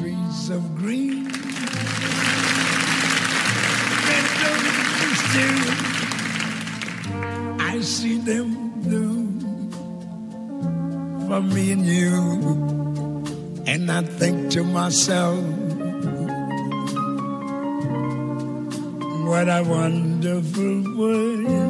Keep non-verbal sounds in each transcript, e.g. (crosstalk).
trees of green. I see them bloom for me and you. And I think to myself, what a wonderful world.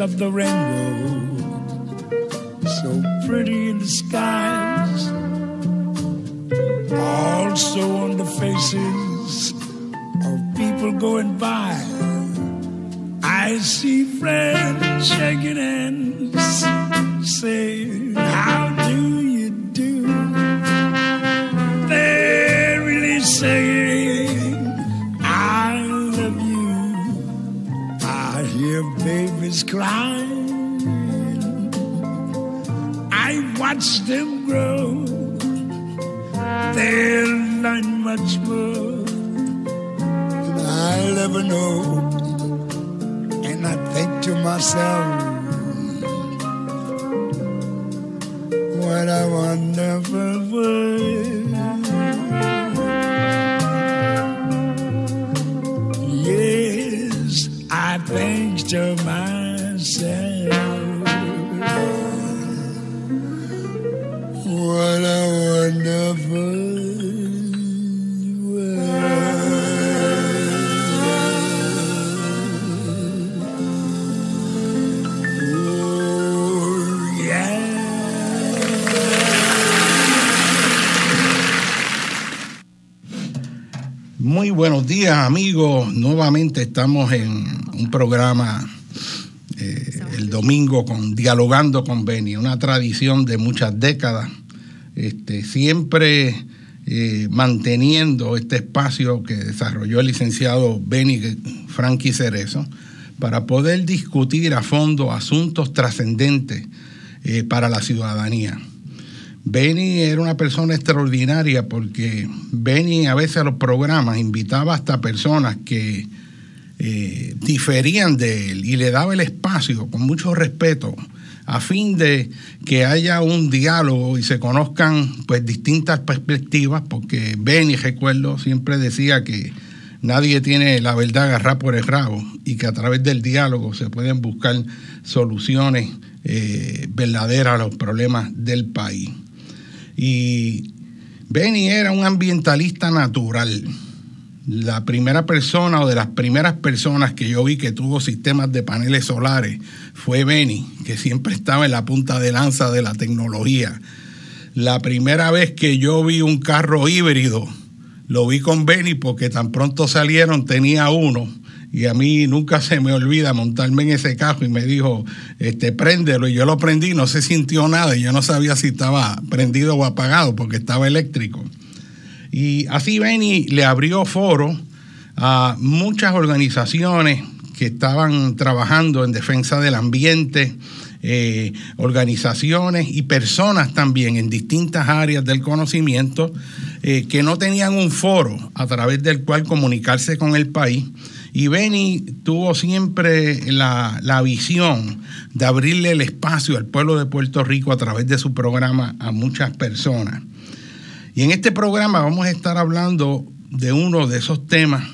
of the rainbow, so pretty in the skies, also on the faces of people going by. Amigos, nuevamente estamos en un programa eh, el domingo con Dialogando con Beni, una tradición de muchas décadas, este, siempre eh, manteniendo este espacio que desarrolló el licenciado Beni Frankie Cerezo para poder discutir a fondo asuntos trascendentes eh, para la ciudadanía. Benny era una persona extraordinaria porque Benny a veces a los programas invitaba hasta personas que eh, diferían de él y le daba el espacio con mucho respeto a fin de que haya un diálogo y se conozcan pues distintas perspectivas porque Benny recuerdo siempre decía que nadie tiene la verdad agarrada por el rabo y que a través del diálogo se pueden buscar soluciones eh, verdaderas a los problemas del país. Y Benny era un ambientalista natural. La primera persona o de las primeras personas que yo vi que tuvo sistemas de paneles solares fue Benny, que siempre estaba en la punta de lanza de la tecnología. La primera vez que yo vi un carro híbrido, lo vi con Benny porque tan pronto salieron tenía uno y a mí nunca se me olvida montarme en ese carro y me dijo, este, préndelo. Y yo lo prendí, no se sintió nada y yo no sabía si estaba prendido o apagado porque estaba eléctrico. Y así Benny le abrió foro a muchas organizaciones que estaban trabajando en defensa del ambiente, eh, organizaciones y personas también en distintas áreas del conocimiento eh, que no tenían un foro a través del cual comunicarse con el país y Benny tuvo siempre la, la, visión de abrirle el espacio al pueblo de Puerto Rico a través de su programa a muchas personas. Y en este programa vamos a estar hablando de uno de esos temas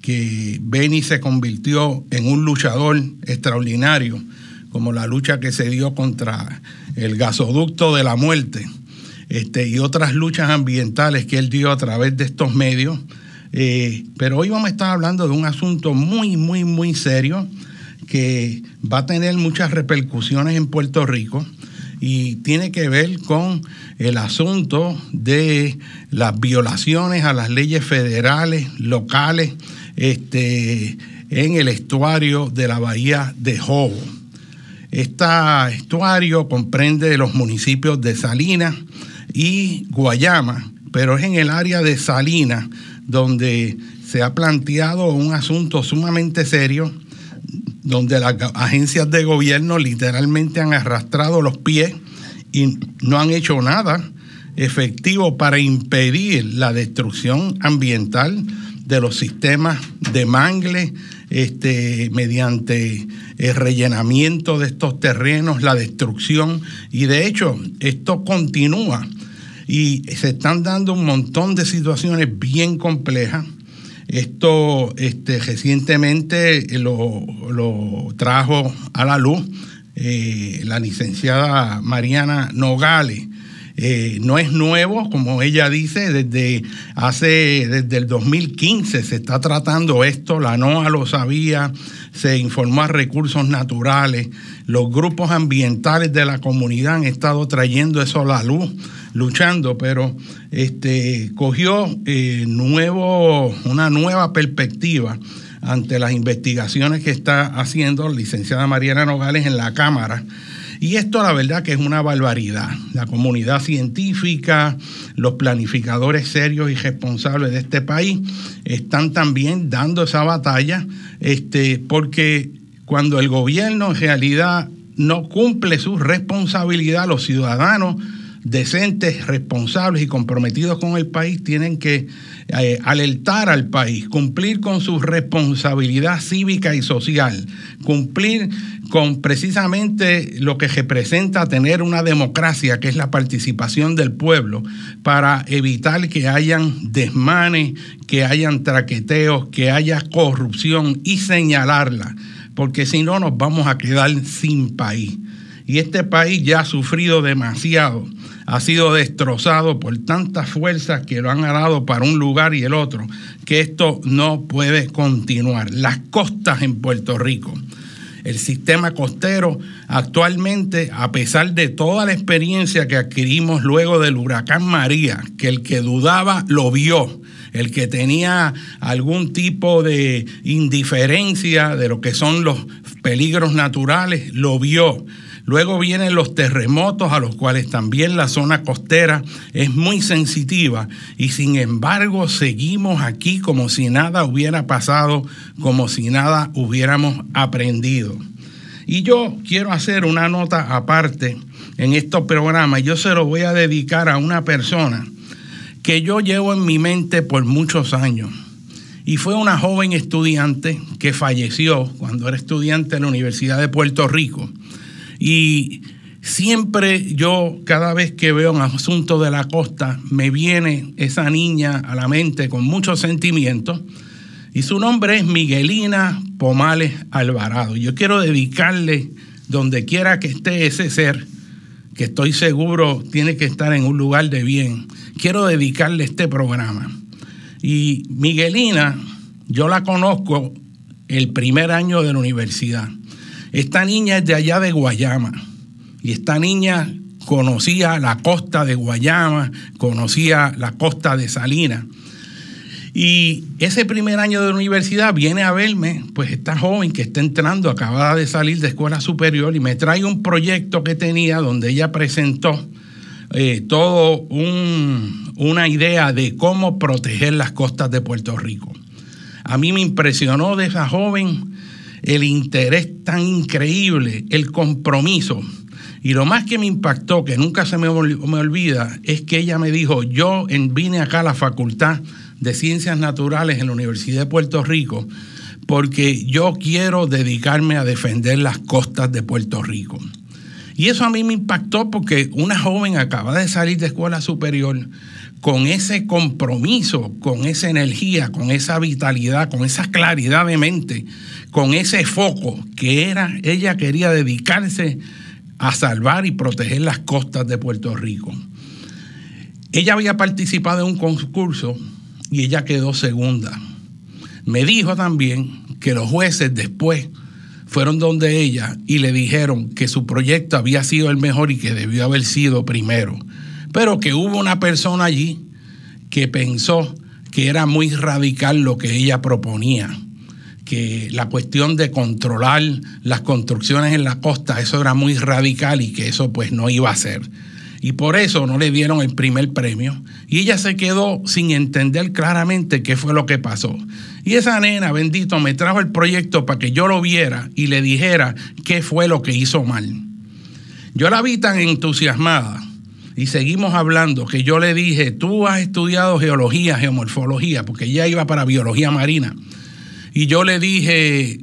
que Benny se convirtió en un luchador extraordinario, como la lucha que se dio contra el gasoducto de la muerte este, y otras luchas ambientales que él dio a través de estos medios. Eh, pero hoy vamos a estar hablando de un asunto muy, muy, muy serio que va a tener muchas repercusiones en Puerto Rico y tiene que ver con el asunto de las violaciones a las leyes federales, locales, este, en el estuario de la bahía de Jobo. Este estuario comprende los municipios de Salinas y Guayama, pero es en el área de Salinas donde se ha planteado un asunto sumamente serio, donde las agencias de gobierno literalmente han arrastrado los pies y no han hecho nada efectivo para impedir la destrucción ambiental de los sistemas de mangle este, mediante el rellenamiento de estos terrenos, la destrucción, y de hecho esto continúa y se están dando un montón de situaciones bien complejas. Esto este, recientemente lo, trajo a la luz eh, la licenciada Mariana Nogales eh, no es nuevo, como ella dice, desde hace, desde el 2015 se está tratando esto, la NOAA lo sabía, se informó a recursos naturales, los grupos ambientales de la comunidad han estado trayendo eso a la luz, luchando, pero este, cogió eh, nuevo, una nueva perspectiva ante las investigaciones que está haciendo la licenciada Mariana Nogales en la Cámara y esto la verdad que es una barbaridad. La comunidad científica, los planificadores serios y responsables de este país están también dando esa batalla, este, porque cuando el gobierno en realidad no cumple su responsabilidad, los ciudadanos decentes, responsables y comprometidos con el país tienen que eh, alertar al país, cumplir con su responsabilidad cívica y social, cumplir con precisamente lo que representa tener una democracia, que es la participación del pueblo, para evitar que hayan desmanes, que hayan traqueteos, que haya corrupción y señalarla, porque si no nos vamos a quedar sin país. Y este país ya ha sufrido demasiado ha sido destrozado por tantas fuerzas que lo han ganado para un lugar y el otro, que esto no puede continuar. Las costas en Puerto Rico. El sistema costero actualmente, a pesar de toda la experiencia que adquirimos luego del huracán María, que el que dudaba lo vio, el que tenía algún tipo de indiferencia de lo que son los peligros naturales, lo vio Luego vienen los terremotos a los cuales también la zona costera es muy sensitiva y sin embargo seguimos aquí como si nada hubiera pasado, como si nada hubiéramos aprendido. Y yo quiero hacer una nota aparte en estos programas. Yo se lo voy a dedicar a una persona que yo llevo en mi mente por muchos años. Y fue una joven estudiante que falleció cuando era estudiante en la Universidad de Puerto Rico. Y siempre yo, cada vez que veo un asunto de la costa, me viene esa niña a la mente con mucho sentimiento. Y su nombre es Miguelina Pomales Alvarado. Yo quiero dedicarle, donde quiera que esté ese ser, que estoy seguro tiene que estar en un lugar de bien, quiero dedicarle este programa. Y Miguelina, yo la conozco el primer año de la universidad. Esta niña es de allá de Guayama y esta niña conocía la costa de Guayama, conocía la costa de Salinas. Y ese primer año de la universidad viene a verme, pues esta joven que está entrando, acababa de salir de escuela superior y me trae un proyecto que tenía donde ella presentó eh, todo una idea de cómo proteger las costas de Puerto Rico. A mí me impresionó de esa joven el interés tan increíble, el compromiso. Y lo más que me impactó, que nunca se me, olvida, es que ella me dijo, yo vine acá a la Facultad de Ciencias Naturales en la Universidad de Puerto Rico porque yo quiero dedicarme a defender las costas de Puerto Rico. Y eso a mí me impactó porque una joven acaba de salir de escuela superior con ese compromiso, con esa energía, con esa vitalidad, con esa claridad de mente, con ese foco que era, ella quería dedicarse a salvar y proteger las costas de Puerto Rico. Ella había participado en un concurso y ella quedó segunda. Me dijo también que los jueces después fueron donde ella y le dijeron que su proyecto había sido el mejor y que debió haber sido primero pero que hubo una persona allí que pensó que era muy radical lo que ella proponía, que la cuestión de controlar las construcciones en la costa, eso era muy radical y que eso pues no iba a ser. Y por eso no le dieron el primer premio. Y ella se quedó sin entender claramente qué fue lo que pasó. Y esa nena, bendito, me trajo el proyecto para que yo lo viera y le dijera qué fue lo que hizo mal. Yo la vi tan entusiasmada y seguimos hablando que yo le dije, tú has estudiado geología, geomorfología, porque ella iba para biología marina. Y yo le dije,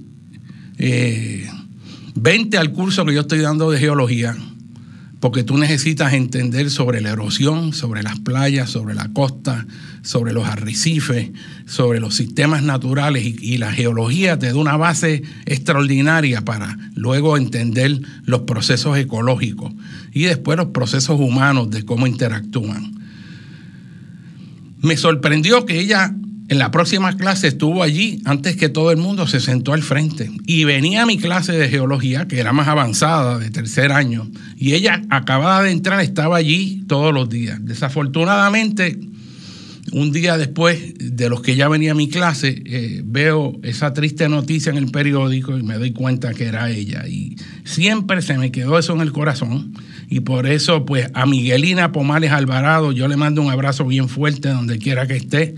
eh, vente al curso que yo estoy dando de geología, porque tú necesitas entender sobre la erosión, sobre las playas, sobre la costa, sobre los arrecifes, sobre los sistemas naturales y, y, la geología te da una base extraordinaria para luego entender los procesos ecológicos y después los procesos humanos de cómo interactúan. Me sorprendió que ella en la próxima clase estuvo allí antes que todo el mundo se sentó al frente y venía a mi clase de geología, que era más avanzada, de tercer año, y ella acababa de entrar, estaba allí todos los días. Desafortunadamente, un día después de los que ya venía a mi clase, eh, veo esa triste noticia en el periódico y me doy cuenta que era ella. Y siempre se me quedó eso en el corazón. Y por eso, pues, a Miguelina Pomales Alvarado, yo le mando un abrazo bien fuerte donde quiera que esté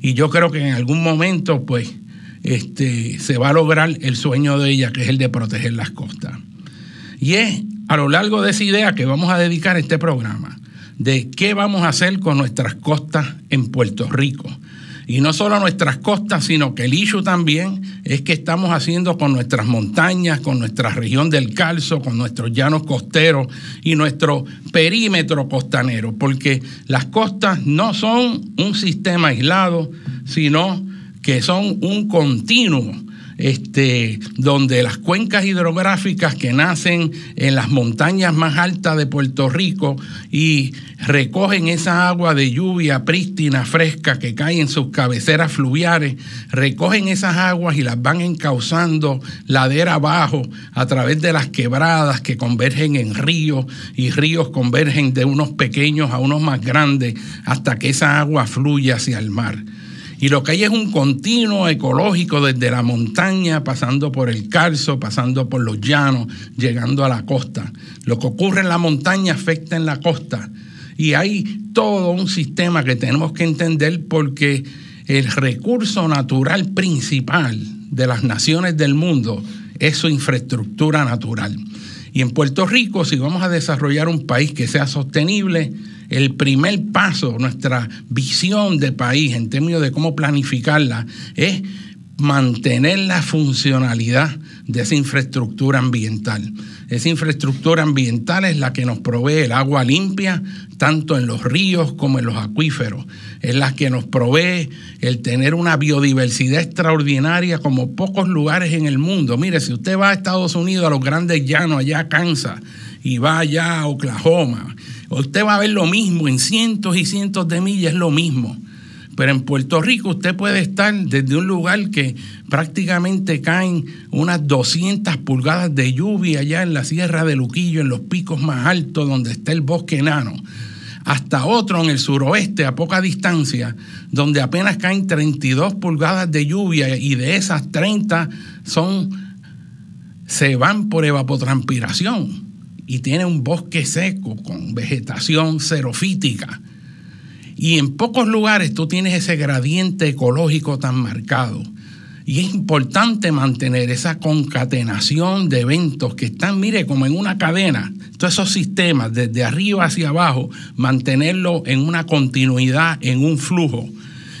y yo creo que en algún momento, pues, este, se va a lograr el sueño de ella, que es el de proteger las costas. Y es a lo largo de esa idea que vamos a dedicar este programa, de qué vamos a hacer con nuestras costas en Puerto Rico. Y no solo nuestras costas, sino que el issue también es que estamos haciendo con nuestras montañas, con nuestra región del calzo, con nuestros llanos costeros y nuestro perímetro costanero, porque las costas no son un sistema aislado, sino que son un continuo este, donde las cuencas hidrográficas que nacen en las montañas más altas de Puerto Rico y recogen esa agua de lluvia prístina, fresca, que cae en sus cabeceras fluviales, recogen esas aguas y las van encauzando ladera abajo a través de las quebradas que convergen en ríos y ríos convergen de unos pequeños a unos más grandes hasta que esa agua fluye hacia el mar. Y lo que hay es un continuo ecológico desde la montaña, pasando por el calzo, pasando por los llanos, llegando a la costa. Lo que ocurre en la montaña afecta en la costa. Y hay todo un sistema que tenemos que entender porque el recurso natural principal de las naciones del mundo es su infraestructura natural. Y en Puerto Rico, si vamos a desarrollar un país que sea sostenible, el primer paso, nuestra visión de país en términos de cómo planificarla, es mantener la funcionalidad de esa infraestructura ambiental. Esa infraestructura ambiental es la que nos provee el agua limpia, tanto en los ríos como en los acuíferos. Es la que nos provee el tener una biodiversidad extraordinaria como pocos lugares en el mundo. Mire, si usted va a Estados Unidos, a los grandes llanos, allá a Kansas, y va allá a Oklahoma, usted va a ver lo mismo, en cientos y cientos de millas lo mismo. Pero en Puerto Rico usted puede estar desde un lugar que prácticamente caen unas 200 pulgadas de lluvia allá en la Sierra de Luquillo, en los picos más altos donde está el bosque enano, hasta otro en el suroeste a poca distancia, donde apenas caen 32 pulgadas de lluvia y de esas 30 son se van por evapotranspiración y tiene un bosque seco con vegetación xerofítica. Y en pocos lugares tú tienes ese gradiente ecológico tan marcado. Y es importante mantener esa concatenación de eventos que están, mire, como en una cadena. Todos esos sistemas, desde arriba hacia abajo, mantenerlo en una continuidad, en un flujo.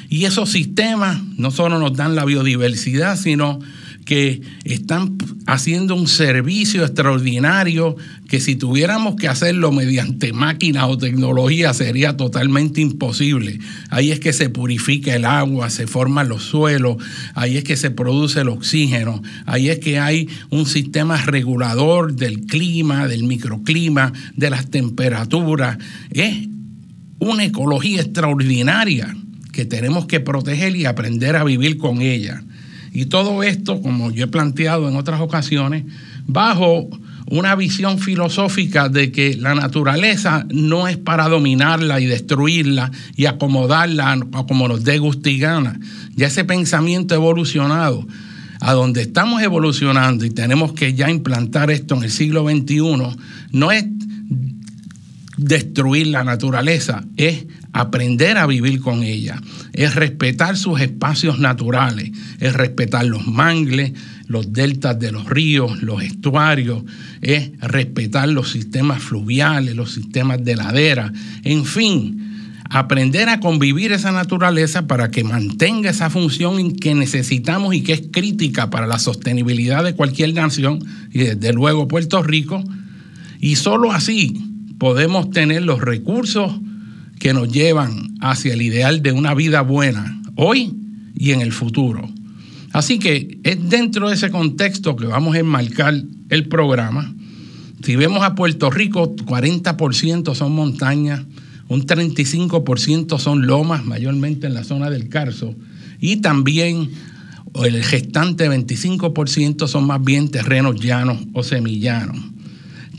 Y esos sistemas no solo nos dan la biodiversidad, sino que están haciendo un servicio extraordinario que si tuviéramos que hacerlo mediante máquinas o tecnología sería totalmente imposible. Ahí es que se purifica el agua, se forman los suelos, ahí es que se produce el oxígeno, ahí es que hay un sistema regulador del clima, del microclima, de las temperaturas. Es una ecología extraordinaria que tenemos que proteger y aprender a vivir con ella. Y todo esto, como yo he planteado en otras ocasiones, bajo una visión filosófica de que la naturaleza no es para dominarla y destruirla y acomodarla como nos dé gustigana. Ya ese pensamiento evolucionado a donde estamos evolucionando y tenemos que ya implantar esto en el siglo XXI, no es destruir la naturaleza, es aprender a vivir con ella, es respetar sus espacios naturales, es respetar los mangles, los deltas de los ríos, los estuarios, es respetar los sistemas fluviales, los sistemas de ladera, en fin, aprender a convivir esa naturaleza para que mantenga esa función que necesitamos y que es crítica para la sostenibilidad de cualquier nación y desde luego Puerto Rico. Y solo así podemos tener los recursos que nos llevan hacia el ideal de una vida buena hoy y en el futuro. Así que es dentro de ese contexto que vamos a enmarcar el programa. Si vemos a Puerto Rico, 40% son montañas, un 35% son lomas, mayormente en la zona del Carso, y también el gestante 25% son más bien terrenos llanos o semillanos.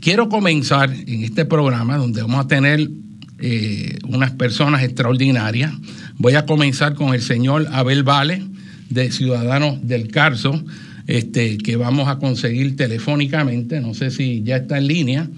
Quiero comenzar en este programa donde vamos a tener eh, unas personas extraordinarias. Voy a comenzar con el señor Abel Vale, de Ciudadanos del Carso, este, que vamos a conseguir telefónicamente. No sé si ya está en línea.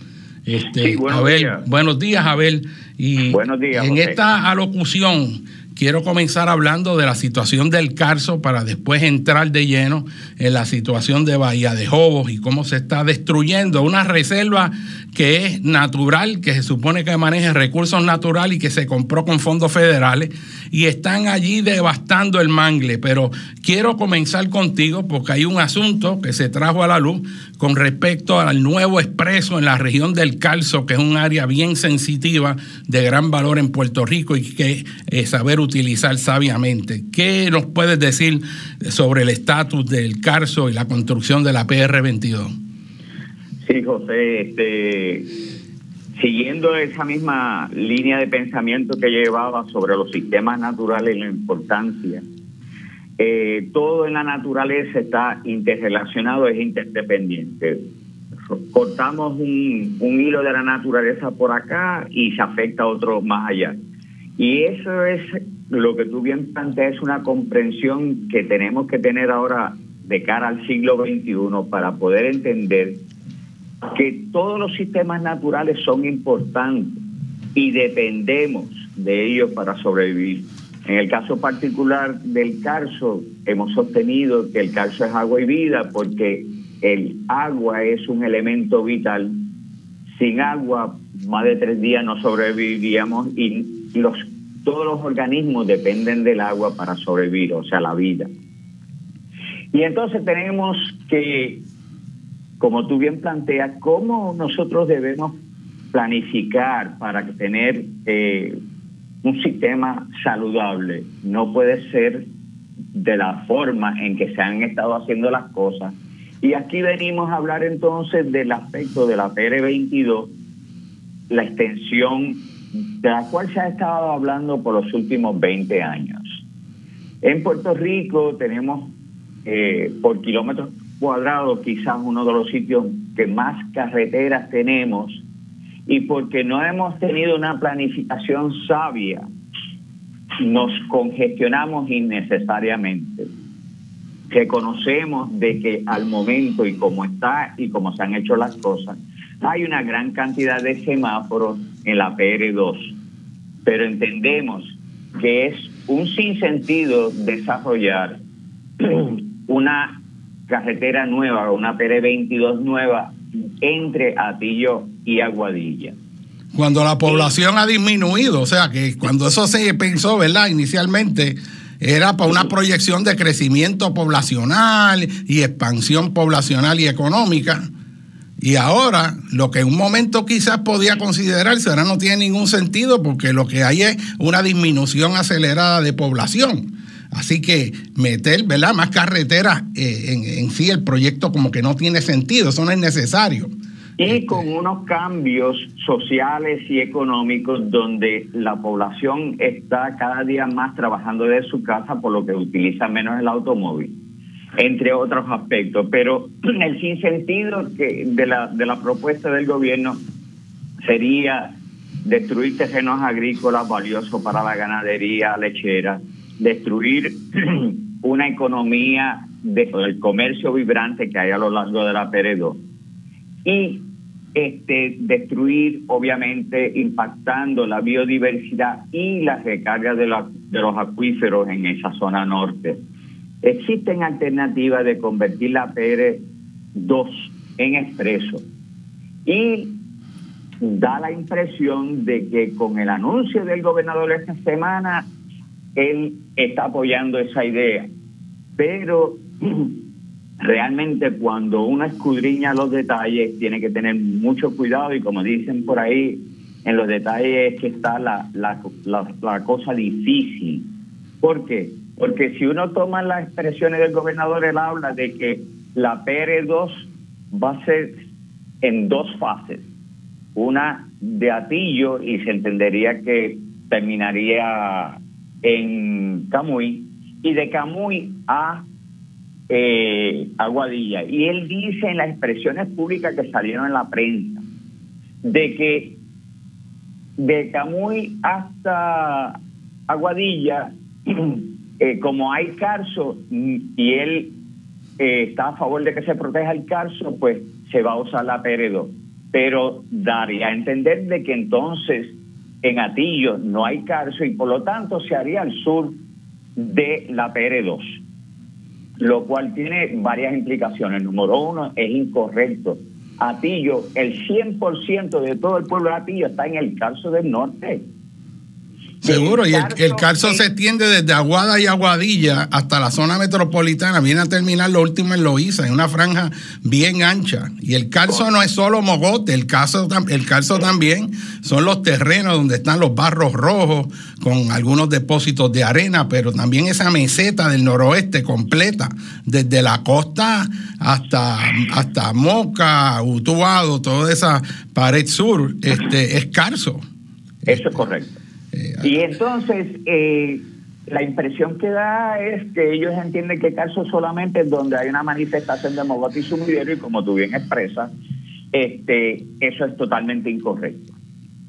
Este, buenos días. buenos días, Abel. Y buenos días, en esta alocución quiero comenzar hablando de la situación del Carso para después entrar de lleno en la situación de Bahía de Jobos y cómo se está destruyendo una reserva que es natural, que se supone que maneja recursos naturales y que se compró con fondos federales y están allí devastando el mangle. Pero quiero comenzar contigo porque hay un asunto que se trajo a la luz con respecto al nuevo expreso en la región del Calzo, que es un área bien sensitiva de gran valor en Puerto Rico y que eh, saber utilizar sabiamente. ¿Qué nos puedes decir sobre el estatus del Carso y la construcción de la PR22? Sí, José, este, siguiendo esa misma línea de pensamiento que llevaba sobre los sistemas naturales y la importancia, eh, todo en la naturaleza está interrelacionado, es interdependiente. Cortamos un, un hilo de la naturaleza por acá y se afecta a otro más allá. Y eso es lo que tú bien planteas, es una comprensión que tenemos que tener ahora de cara al siglo XXI para poder entender que todos los sistemas naturales son importantes y dependemos de ellos para sobrevivir. En el caso particular del carso, hemos sostenido que el carso es agua y vida porque el agua es un elemento vital. Sin agua, más de tres días no sobreviviríamos y los, todos los organismos dependen del agua para sobrevivir, o sea, la vida. Y entonces tenemos que como tú bien planteas, cómo nosotros debemos planificar para tener eh, un sistema saludable. No puede ser de la forma en que se han estado haciendo las cosas. Y aquí venimos a hablar entonces del aspecto de la PR22, la extensión de la cual se ha estado hablando por los últimos 20 años. En Puerto Rico tenemos eh, por kilómetros cuadrado quizás uno de los sitios que más carreteras tenemos y porque no hemos tenido una planificación sabia, nos congestionamos innecesariamente. Reconocemos de que al momento y como está y como se han hecho las cosas, hay una gran cantidad de semáforos en la PR2, pero entendemos que es un sinsentido desarrollar (clears throat) una carretera nueva, una PR22 nueva entre Atillo y Aguadilla. Cuando la población ha disminuido, o sea que cuando eso se pensó, ¿verdad? Inicialmente era para una proyección de crecimiento poblacional y expansión poblacional y económica. Y ahora, lo que en un momento quizás podía considerarse, ahora no tiene ningún sentido porque lo que hay es una disminución acelerada de población. Así que meter ¿verdad? más carreteras eh, en, sí el proyecto como que no tiene sentido, eso no es necesario. Y este, con unos cambios sociales y económicos donde la población está cada día más trabajando de su casa, por lo que utiliza menos el automóvil, entre otros aspectos. Pero (clears throat) el sinsentido que de la, de la propuesta del gobierno sería destruir terrenos agrícolas valiosos para la ganadería lechera, destruir (clears throat) una economía del comercio vibrante que hay a lo largo de la Peredo y este, destruir, obviamente, impactando la biodiversidad y la recarga de, de los acuíferos en esa zona norte. Existen alternativas de convertir la PR2 en expreso y da la impresión de que con el anuncio del gobernador esta semana, él está apoyando esa idea. Pero (clears throat) realmente cuando uno escudriña los detalles tiene que tener mucho cuidado y como dicen por ahí, en los detalles es que está la, la, la, cosa difícil. ¿Por qué? Porque si uno toma las expresiones del gobernador, él habla de que la PR2 va a ser en dos fases. Una de Atillo y se entendería que terminaría en Camuy y de Camuy a eh, Aguadilla. Y él dice en las expresiones públicas que salieron en la prensa de que de Camuy hasta Aguadilla, (clears throat) eh, como hay carso y él eh, está a favor de que se proteja el carso, pues se va a usar la PR2. Pero daría a entender de que entonces en Atillo no hay carso y por lo tanto se haría al sur de la PR2 lo cual tiene varias implicaciones. Número uno, es incorrecto. Atillo, el 100% de todo el pueblo de Atillo está en el caso del norte. Seguro, y el, el calzo se extiende desde Aguada y Aguadilla hasta la zona metropolitana, viene a terminar lo último en Loíza, en una franja bien ancha. Y el calzo no es solo mogote, el calzo, el calzo también son los terrenos donde están los barros rojos, con algunos depósitos de arena, pero también esa meseta del noroeste completa, desde la costa hasta, hasta Moca, Utuado, toda esa pared sur, este, es calzo. Eso es correcto. Eh, y entonces, eh, la impresión que da es que ellos entienden que caso solamente es donde hay una manifestación de mogote y sumidero y como tú bien expresas, este, eso es totalmente incorrecto.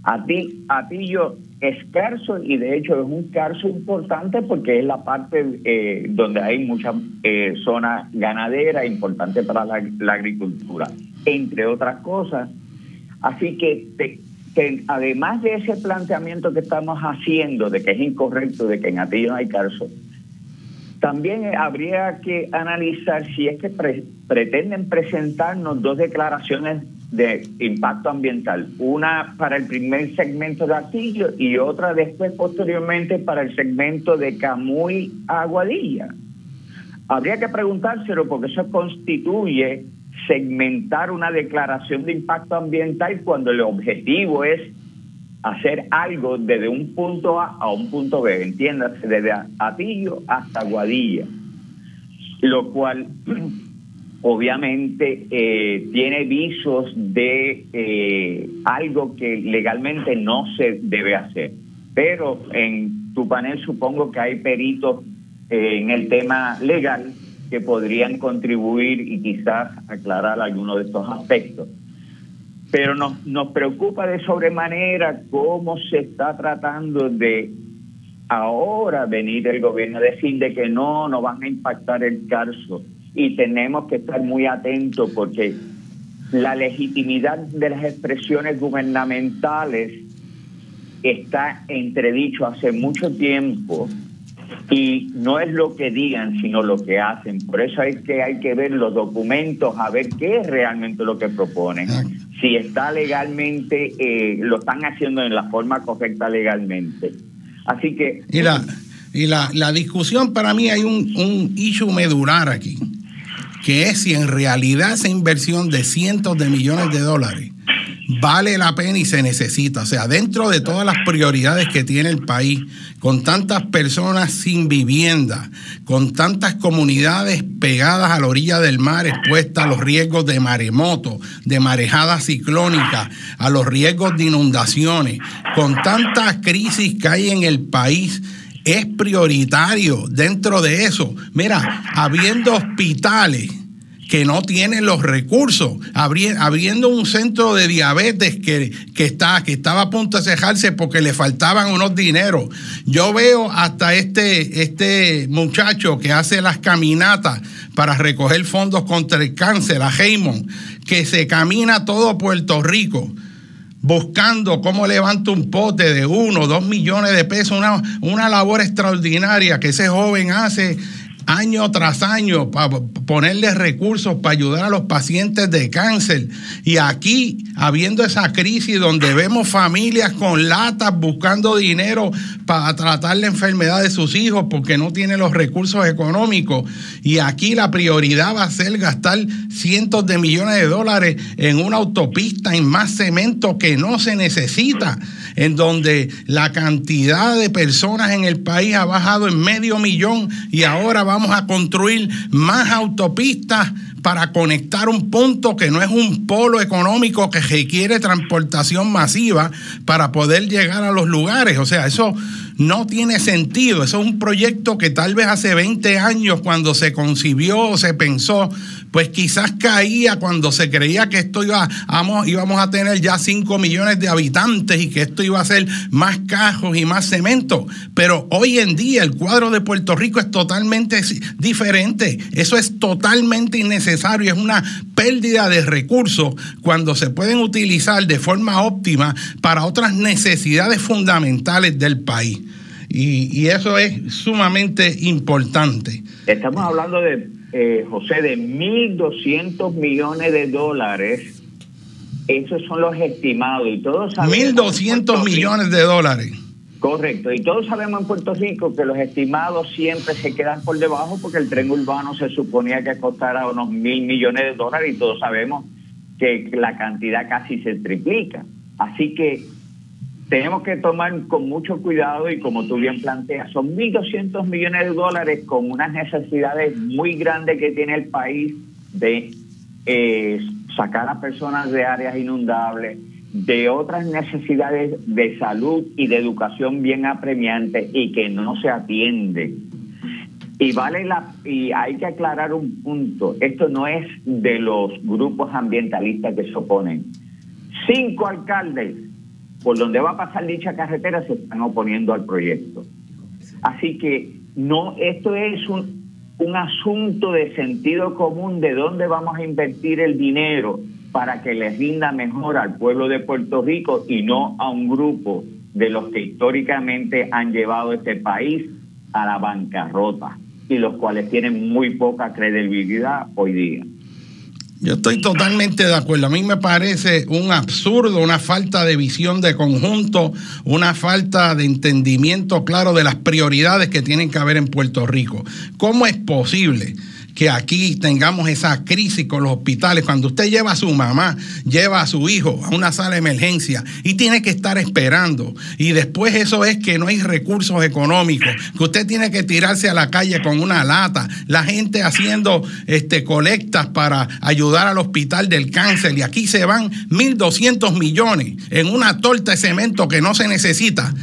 A ti, a ti yo escaso y de hecho es un carso importante porque es la parte eh, donde hay mucha eh, zona ganadera importante para la, la, agricultura, entre otras cosas. Así que te, que además de ese planteamiento que estamos haciendo de que es incorrecto, de que en Atillo no hay carso, también habría que analizar si es que pretenden presentarnos dos declaraciones de impacto ambiental, una para el primer segmento de Atillo y otra después posteriormente para el segmento de Camuy Aguadilla. Habría que preguntárselo porque eso constituye segmentar una declaración de impacto ambiental cuando el objetivo es hacer algo desde un punto A a un punto B, entiéndase, desde Atillo hasta Guadilla, lo cual (clears throat) obviamente eh, tiene visos de eh, algo que legalmente no se debe hacer. Pero en tu panel supongo que hay peritos eh, en el tema legal podrían contribuir y quizás aclarar algunos de estos aspectos. Pero nos, nos preocupa de sobremanera cómo se está tratando de ahora venir el gobierno a decir de que no, no van a impactar el carso y tenemos que estar muy atentos porque la legitimidad de las expresiones gubernamentales está entredicho hace mucho tiempo y no es lo que digan, sino lo que hacen. Por eso hay que, hay que ver los documentos, a ver qué es realmente lo que proponen. Si está legalmente, eh, lo están haciendo en la forma correcta legalmente. Así que... Y la, y la, la discusión para mí hay un, un issue medular aquí, que es si en realidad esa inversión de cientos de millones de dólares vale la pena y se necesita. O sea, dentro de todas las prioridades que tiene el país, con tantas personas sin vivienda, con tantas comunidades pegadas a la orilla del mar, expuestas a los riesgos de maremoto, de marejadas ciclónicas, a los riesgos de inundaciones, con tantas crisis que hay en el país, es prioritario dentro de eso. Mira, habiendo hospitales que no tienen los recursos, abriendo un centro de diabetes que, que, está, que estaba a punto de cejarse porque le faltaban unos dineros. Yo veo hasta este, este muchacho que hace las caminatas para recoger fondos contra el cáncer, a Heymon, que se camina todo Puerto Rico buscando cómo levanta un pote de uno, dos millones de pesos, una labor extraordinaria que ese joven hace año tras año para ponerle recursos para ayudar a los pacientes de cáncer. Y aquí, habiendo esa crisis donde vemos familias con latas buscando dinero para tratar la enfermedad de sus hijos porque no tienen los recursos económicos. Y aquí la prioridad va a ser gastar cientos de millones de dólares en una autopista, en más cemento que no se necesita, en donde la cantidad de personas en el país ha bajado en medio millón y ahora va vamos a construir más autopistas para conectar un punto que no es un polo económico que requiere transportación masiva para poder llegar a los lugares. O sea, eso no tiene sentido. Eso es un proyecto que tal vez hace 20 años cuando se concibió o se pensó, pues quizás caía cuando se creía que esto iba, vamos, íbamos a tener ya 5 millones de habitantes y que esto iba a ser más cajos y más cemento. Pero hoy en día el cuadro de Puerto Rico es totalmente diferente. Eso es totalmente innecesario. Es una pérdida de recursos cuando se pueden utilizar de forma óptima para otras necesidades fundamentales del país. Y, eso es sumamente importante. Estamos hablando de, eh, José, de 1.200 millones de dólares. Esos son los estimados y todos sabemos... 1.200 millones de dólares. Correcto, y todos sabemos en Puerto Rico que los estimados siempre se quedan por debajo porque el tren urbano se suponía que costara unos mil millones de dólares y todos sabemos que la cantidad casi se triplica. Así que tenemos que tomar con mucho cuidado y como tú bien planteas, son 1.200 millones de dólares con unas necesidades muy grandes que tiene el país de eh, sacar a personas de áreas inundables, de otras necesidades de salud y de educación bien apremiantes y que no se atienden. Y vale la y hay que aclarar un punto, esto no es de los grupos ambientalistas que se oponen. Cinco alcaldes por donde va a pasar dicha carretera se están oponiendo al proyecto. Así que no, esto es un, un asunto de sentido común de dónde vamos a invertir el dinero para que les rinda mejor al pueblo de Puerto Rico y no a un grupo de los que históricamente han llevado este país a la bancarrota y los cuales tienen muy poca credibilidad hoy día. Yo estoy totalmente de acuerdo. A mí me parece un absurdo, una falta de visión de conjunto, una falta de entendimiento claro de las prioridades que tienen que haber en Puerto Rico. ¿Cómo es posible? Que aquí tengamos esa crisis con los hospitales. Cuando usted lleva a su mamá, lleva a su hijo a una sala de emergencia y tiene que estar esperando. Y después eso es que no hay recursos económicos, que usted tiene que tirarse a la calle con una lata. La gente haciendo este, colectas para ayudar al hospital del cáncer. Y aquí se van 1.200 millones en una torta de cemento que no se necesita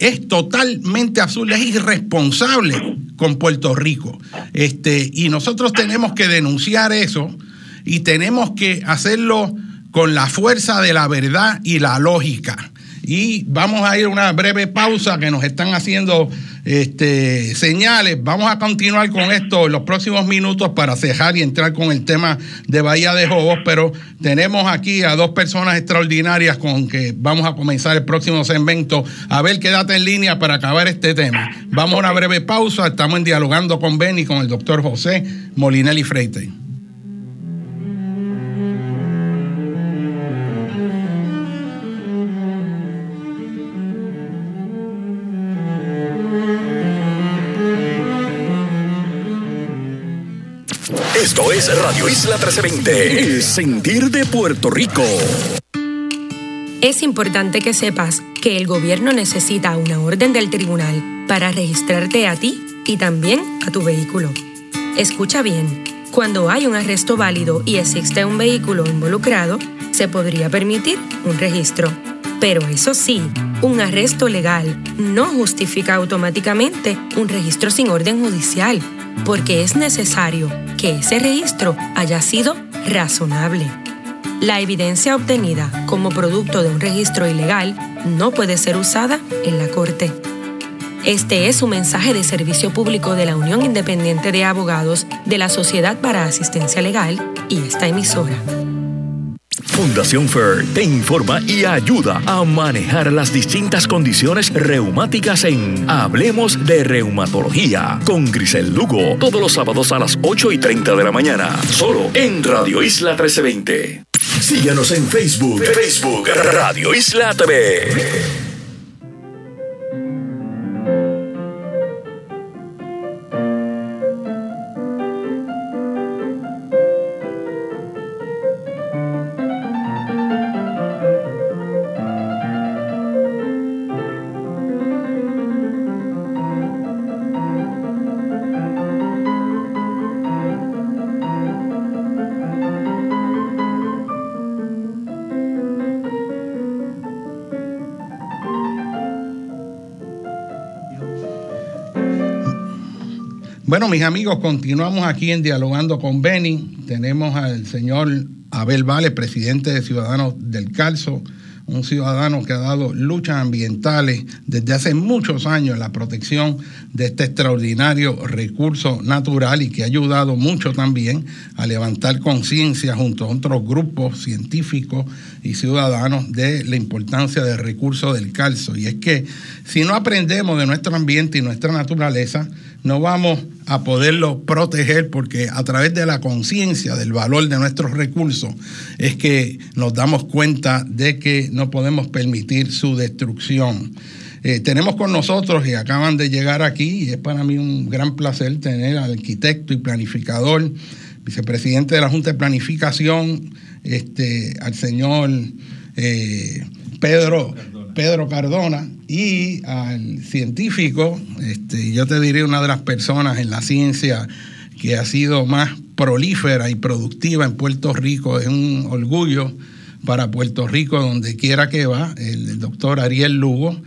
es totalmente azul, es irresponsable con Puerto Rico. Este, y nosotros tenemos que denunciar eso y tenemos que hacerlo con la fuerza de la verdad y la lógica. Y vamos a ir a una breve pausa que nos están haciendo este, señales. Vamos a continuar con esto en los próximos minutos para cejar y entrar con el tema de Bahía de Jobos, pero tenemos aquí a dos personas extraordinarias con que vamos a comenzar el próximo segmento. A ver, quédate en línea para acabar este tema. Vamos a una breve pausa. Estamos en dialogando con Benny, con el doctor José Molinelli Freite. Es Radio Isla 1320, el sentir de Puerto Rico. Es importante que sepas que el gobierno necesita una orden del tribunal para registrarte a ti y también a tu vehículo. Escucha bien, cuando hay un arresto válido y existe un vehículo involucrado, se podría permitir un registro. Pero eso sí, un arresto legal no justifica automáticamente un registro sin orden judicial porque es necesario que ese registro haya sido razonable. La evidencia obtenida como producto de un registro ilegal no puede ser usada en la Corte. Este es un mensaje de servicio público de la Unión Independiente de Abogados de la Sociedad para Asistencia Legal y esta emisora. Fundación FER te informa y ayuda a manejar las distintas condiciones reumáticas en Hablemos de Reumatología con Grisel Lugo todos los sábados a las 8 y 30 de la mañana, solo en Radio Isla 1320. Síguenos en Facebook, Facebook Radio Isla TV. Mis amigos, continuamos aquí en Dialogando con Beni. Tenemos al señor Abel Vale, presidente de Ciudadanos del Calzo, un ciudadano que ha dado luchas ambientales desde hace muchos años en la protección de este extraordinario recurso natural y que ha ayudado mucho también a levantar conciencia junto a otros grupos científicos y ciudadanos de la importancia del recurso del calzo. Y es que si no aprendemos de nuestro ambiente y nuestra naturaleza, no vamos a poderlo proteger porque a través de la conciencia del valor de nuestros recursos es que nos damos cuenta de que no podemos permitir su destrucción. Eh, tenemos con nosotros y acaban de llegar aquí, y es para mí un gran placer tener al arquitecto y planificador, vicepresidente de la Junta de Planificación, este, al señor eh, Pedro Pedro Cardona y al científico, este, yo te diré una de las personas en la ciencia que ha sido más prolífera y productiva en Puerto Rico, es un orgullo para Puerto Rico donde quiera que va, el doctor Ariel Lugo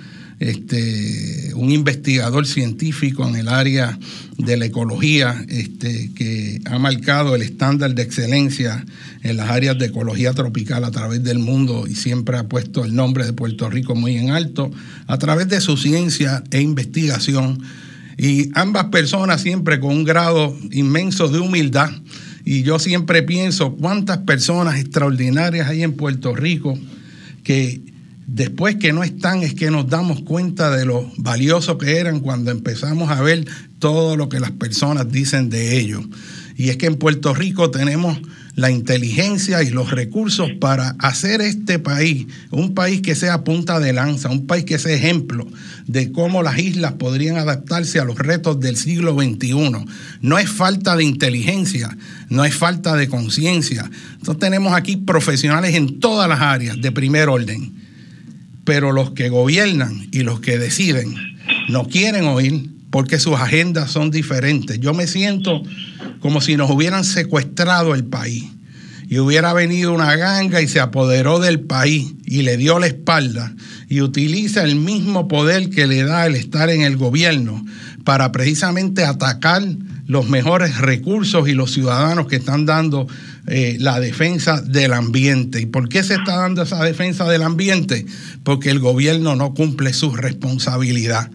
este, un investigador científico en el área de la ecología este, que ha marcado el estándar de excelencia en las áreas de ecología tropical a través del mundo y siempre ha puesto el nombre de Puerto Rico muy en alto a través de su ciencia e investigación. Y ambas personas siempre con un grado inmenso de humildad. Y yo siempre pienso cuántas personas extraordinarias hay en Puerto Rico que Después que no están es que nos damos cuenta de lo valioso que eran cuando empezamos a ver todo lo que las personas dicen de ellos. Y es que en Puerto Rico tenemos la inteligencia y los recursos para hacer este país un país que sea punta de lanza, un país que sea ejemplo de cómo las islas podrían adaptarse a los retos del siglo XXI. No es falta de inteligencia, no es falta de conciencia. Entonces tenemos aquí profesionales en todas las áreas de primer orden pero los que gobiernan y los que deciden no quieren oír porque sus agendas son diferentes. Yo me siento como si nos hubieran secuestrado el país y hubiera venido una ganga y se apoderó del país y le dio la espalda y utiliza el mismo poder que le da el estar en el gobierno para precisamente atacar los mejores recursos y los ciudadanos que están dando eh, la defensa del ambiente. ¿Y por qué se está dando esa defensa del ambiente? Porque el gobierno no cumple su responsabilidad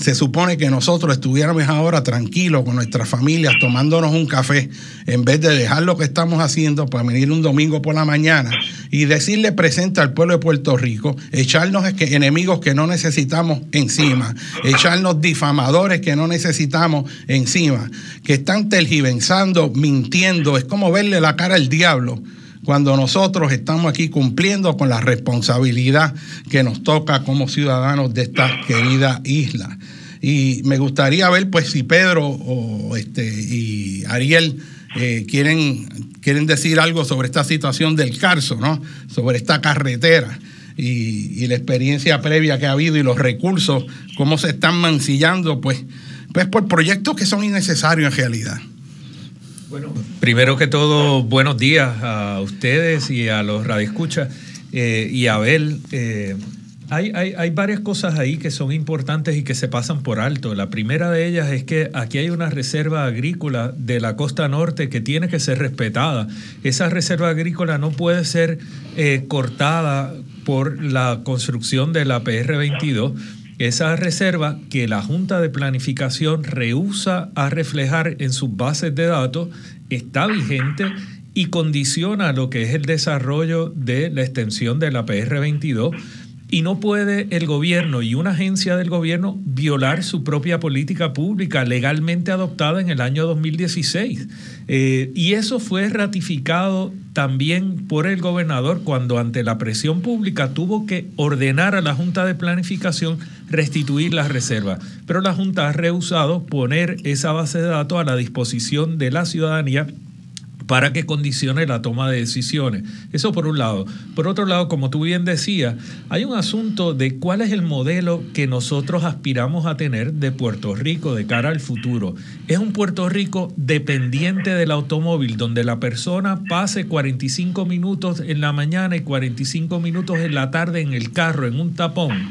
se supone que nosotros estuviéramos ahora tranquilos con nuestras familias tomándonos un café en vez de dejar lo que estamos haciendo para venir un domingo por la mañana y decirle presente al pueblo de Puerto Rico, echarnos enemigos que no necesitamos encima, echarnos difamadores que no necesitamos encima, que están tergiversando, mintiendo, es como verle la cara al diablo cuando nosotros estamos aquí cumpliendo con la responsabilidad que nos toca como ciudadanos de esta querida isla. Y me gustaría ver pues si Pedro o este y Ariel eh, quieren, quieren decir algo sobre esta situación del Carso, ¿no? Sobre esta carretera. Y, la experiencia previa que ha habido y los recursos, cómo se están mancillando, pues, pues por proyectos que son innecesarios en realidad. Bueno, primero que todo, buenos días a ustedes y a los radioescuchas eh, y a Abel. Eh, Hay, hay, hay, varias cosas ahí que son importantes y que se pasan por alto. La primera de ellas es que aquí hay una reserva agrícola de la costa norte que tiene que ser respetada. Esa reserva agrícola no puede ser eh, cortada por la construcción de la PR22 esa reserva que la Junta de Planificación rehúsa a reflejar en sus bases de datos está vigente y condiciona lo que es el desarrollo de la extensión de la PR22 y no puede el gobierno y una agencia del gobierno violar su propia política pública legalmente adoptada en el año 2016. Eh, y eso fue ratificado también por el gobernador cuando ante la presión pública tuvo que ordenar a la Junta de Planificación restituir las reservas. Pero la Junta ha rehusado poner esa base de datos a la disposición de la ciudadanía para que condicione la toma de decisiones. Eso por un lado. Por otro lado, como tú bien decías, hay un asunto de cuál es el modelo que nosotros aspiramos a tener de Puerto Rico de cara al futuro. Es un Puerto Rico dependiente del automóvil, donde la persona pase 45 minutos en la mañana y 45 minutos en la tarde en el carro, en un tapón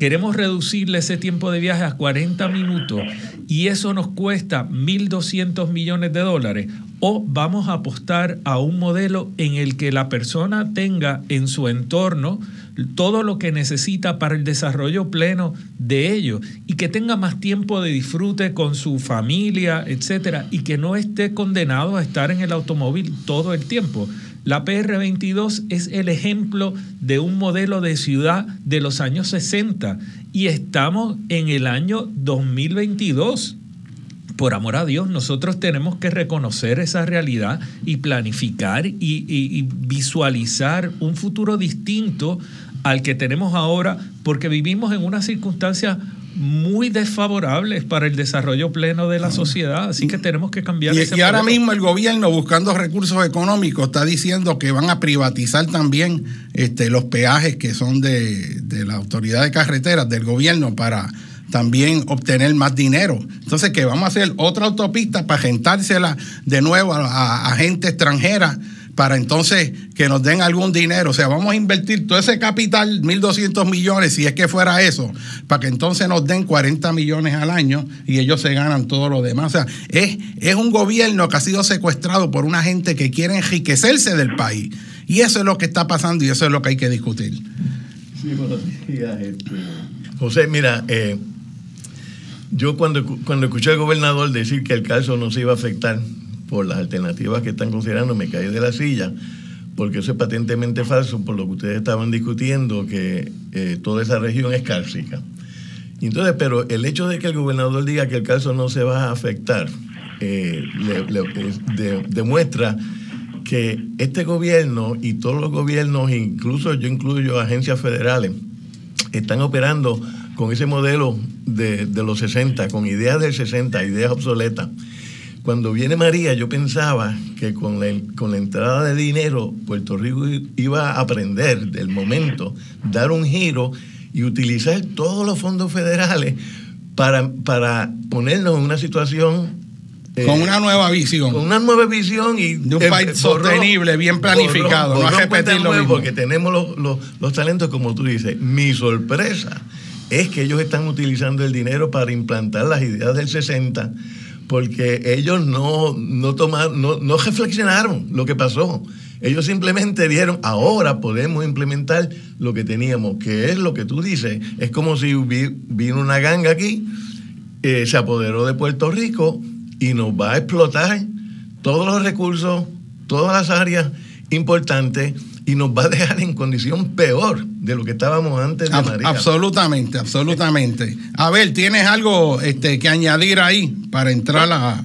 Queremos reducirle ese tiempo de viaje a 40 minutos y eso nos cuesta 1.200 millones de dólares. O vamos a apostar a un modelo en el que la persona tenga en su entorno todo lo que necesita para el desarrollo pleno de ello y que tenga más tiempo de disfrute con su familia, etcétera, y que no esté condenado a estar en el automóvil todo el tiempo. La PR22 es el ejemplo de un modelo de ciudad de los años 60 y estamos en el año 2022. Por amor a Dios, nosotros tenemos que reconocer esa realidad y planificar y, y visualizar un futuro distinto al que tenemos ahora, porque vivimos en una circunstancia muy desfavorables para el desarrollo pleno de la sociedad, así que tenemos que cambiar. Y, y ahora mismo el gobierno, buscando recursos económicos, está diciendo que van a privatizar también este, los peajes que son de, la autoridad de carreteras, del gobierno, para también obtener más dinero. Entonces, que vamos a hacer otra autopista para gentársela de nuevo a gente extranjera para entonces que nos den algún dinero. O sea, vamos a invertir todo ese capital, 1.200 millones, si es que fuera eso, para que entonces nos den 40 millones al año y ellos se ganan todo lo demás. O sea, es, es un gobierno que ha sido secuestrado por una gente que quiere enriquecerse del país. Y eso es lo que está pasando y eso es lo que hay que discutir. Sí, buenos días. Este. José, mira, eh, yo cuando, cuando escuché al gobernador decir que el caso no se iba a afectar, por las alternativas que están considerando, me caí de la silla, porque eso es patentemente falso por lo que ustedes estaban discutiendo, que eh, toda esa región es cárcica. Entonces, pero el hecho de que el gobernador diga que el caso no se va a afectar, eh, demuestra que este gobierno y todos los gobiernos, incluso yo incluyo agencias federales, están operando con ese modelo de, de los 60, con ideas del 60, ideas obsoletas. Cuando viene María, yo pensaba que con la, con la entrada de dinero, Puerto Rico iba a aprender del momento, dar un giro y utilizar todos los fondos federales para, para ponernos en una situación eh, con una nueva visión. Con una nueva visión y de un país sostenible, bien planificado. no repetir lo mismo. Porque tenemos los, los, talentos, como tú dices. Mi sorpresa es que ellos están utilizando el dinero para implantar las ideas del 60 porque ellos no, no, no, no reflexionaron lo que pasó. Ellos simplemente dieron, ahora podemos implementar lo que teníamos, que es lo que tú dices. Es como si vino una ganga aquí, eh, se apoderó de Puerto Rico y nos va a explotar todos los recursos, todas las áreas importantes y nos va a dejar en condición peor de lo que estábamos antes de María. Absolutamente, absolutamente. A ver, ¿tienes algo este, que añadir ahí para entrar a...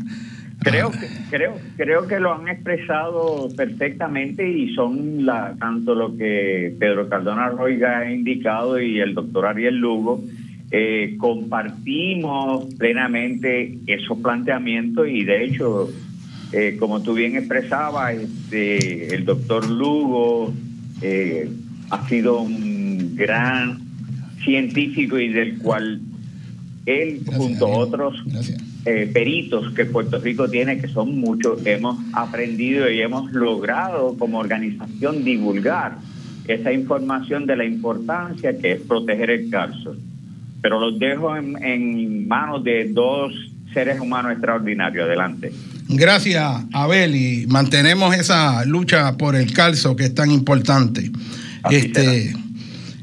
Creo que, creo, creo que lo han expresado perfectamente y son la, tanto lo que Pedro Cardona Roiga ha indicado y el doctor Ariel Lugo, eh, compartimos plenamente esos planteamientos y de hecho eh, como tú bien expresabas, este, el doctor Lugo eh, ha sido un gran científico y del cual él, junto a otros eh, peritos que Puerto Rico tiene, que son muchos, hemos aprendido y hemos logrado como organización divulgar esa información de la importancia que es proteger el calzo. Pero los dejo en, en manos de dos seres humanos extraordinarios. Adelante. Gracias, Abel, y mantenemos esa lucha por el calzo que es tan importante. este,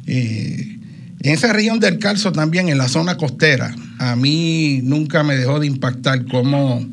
eh, en esa región del calzo también, en la zona costera, a mí nunca me dejó de impactar cómo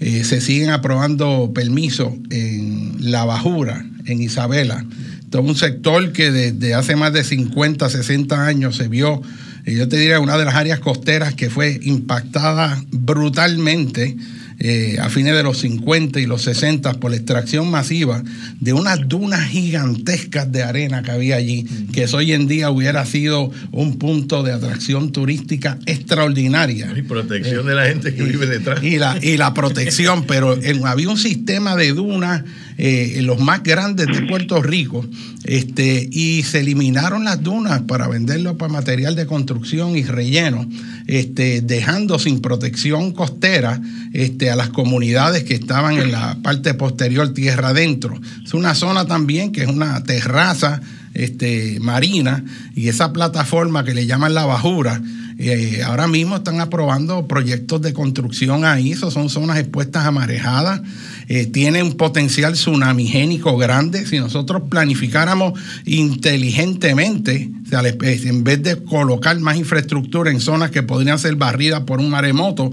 eh, se siguen aprobando permisos en la bajura, en Isabela. Todo un sector que desde hace más de 50, 60 años se vio, eh, yo te diría, una de las áreas costeras que fue impactada brutalmente eh, a fines de los 50 y los 60 por la extracción masiva de unas dunas gigantescas de arena que había allí, que eso hoy en día hubiera sido un punto de atracción turística extraordinaria. Y protección de la gente que vive detrás. Y la, y la protección, (laughs) pero había un sistema de dunas eh, los más grandes de Puerto Rico, este, y se eliminaron las dunas para venderlo para material de construcción y relleno, este, dejando sin protección costera este, a las comunidades que estaban en la parte posterior tierra adentro. Es una zona también que es una terraza este, marina y esa plataforma que le llaman la bajura eh, ahora mismo están aprobando proyectos de construcción ahí, eso son zonas expuestas a marejadas, eh, tienen un potencial tsunamigénico grande. Si nosotros planificáramos inteligentemente, en vez de colocar más infraestructura en zonas que podrían ser barridas por un maremoto,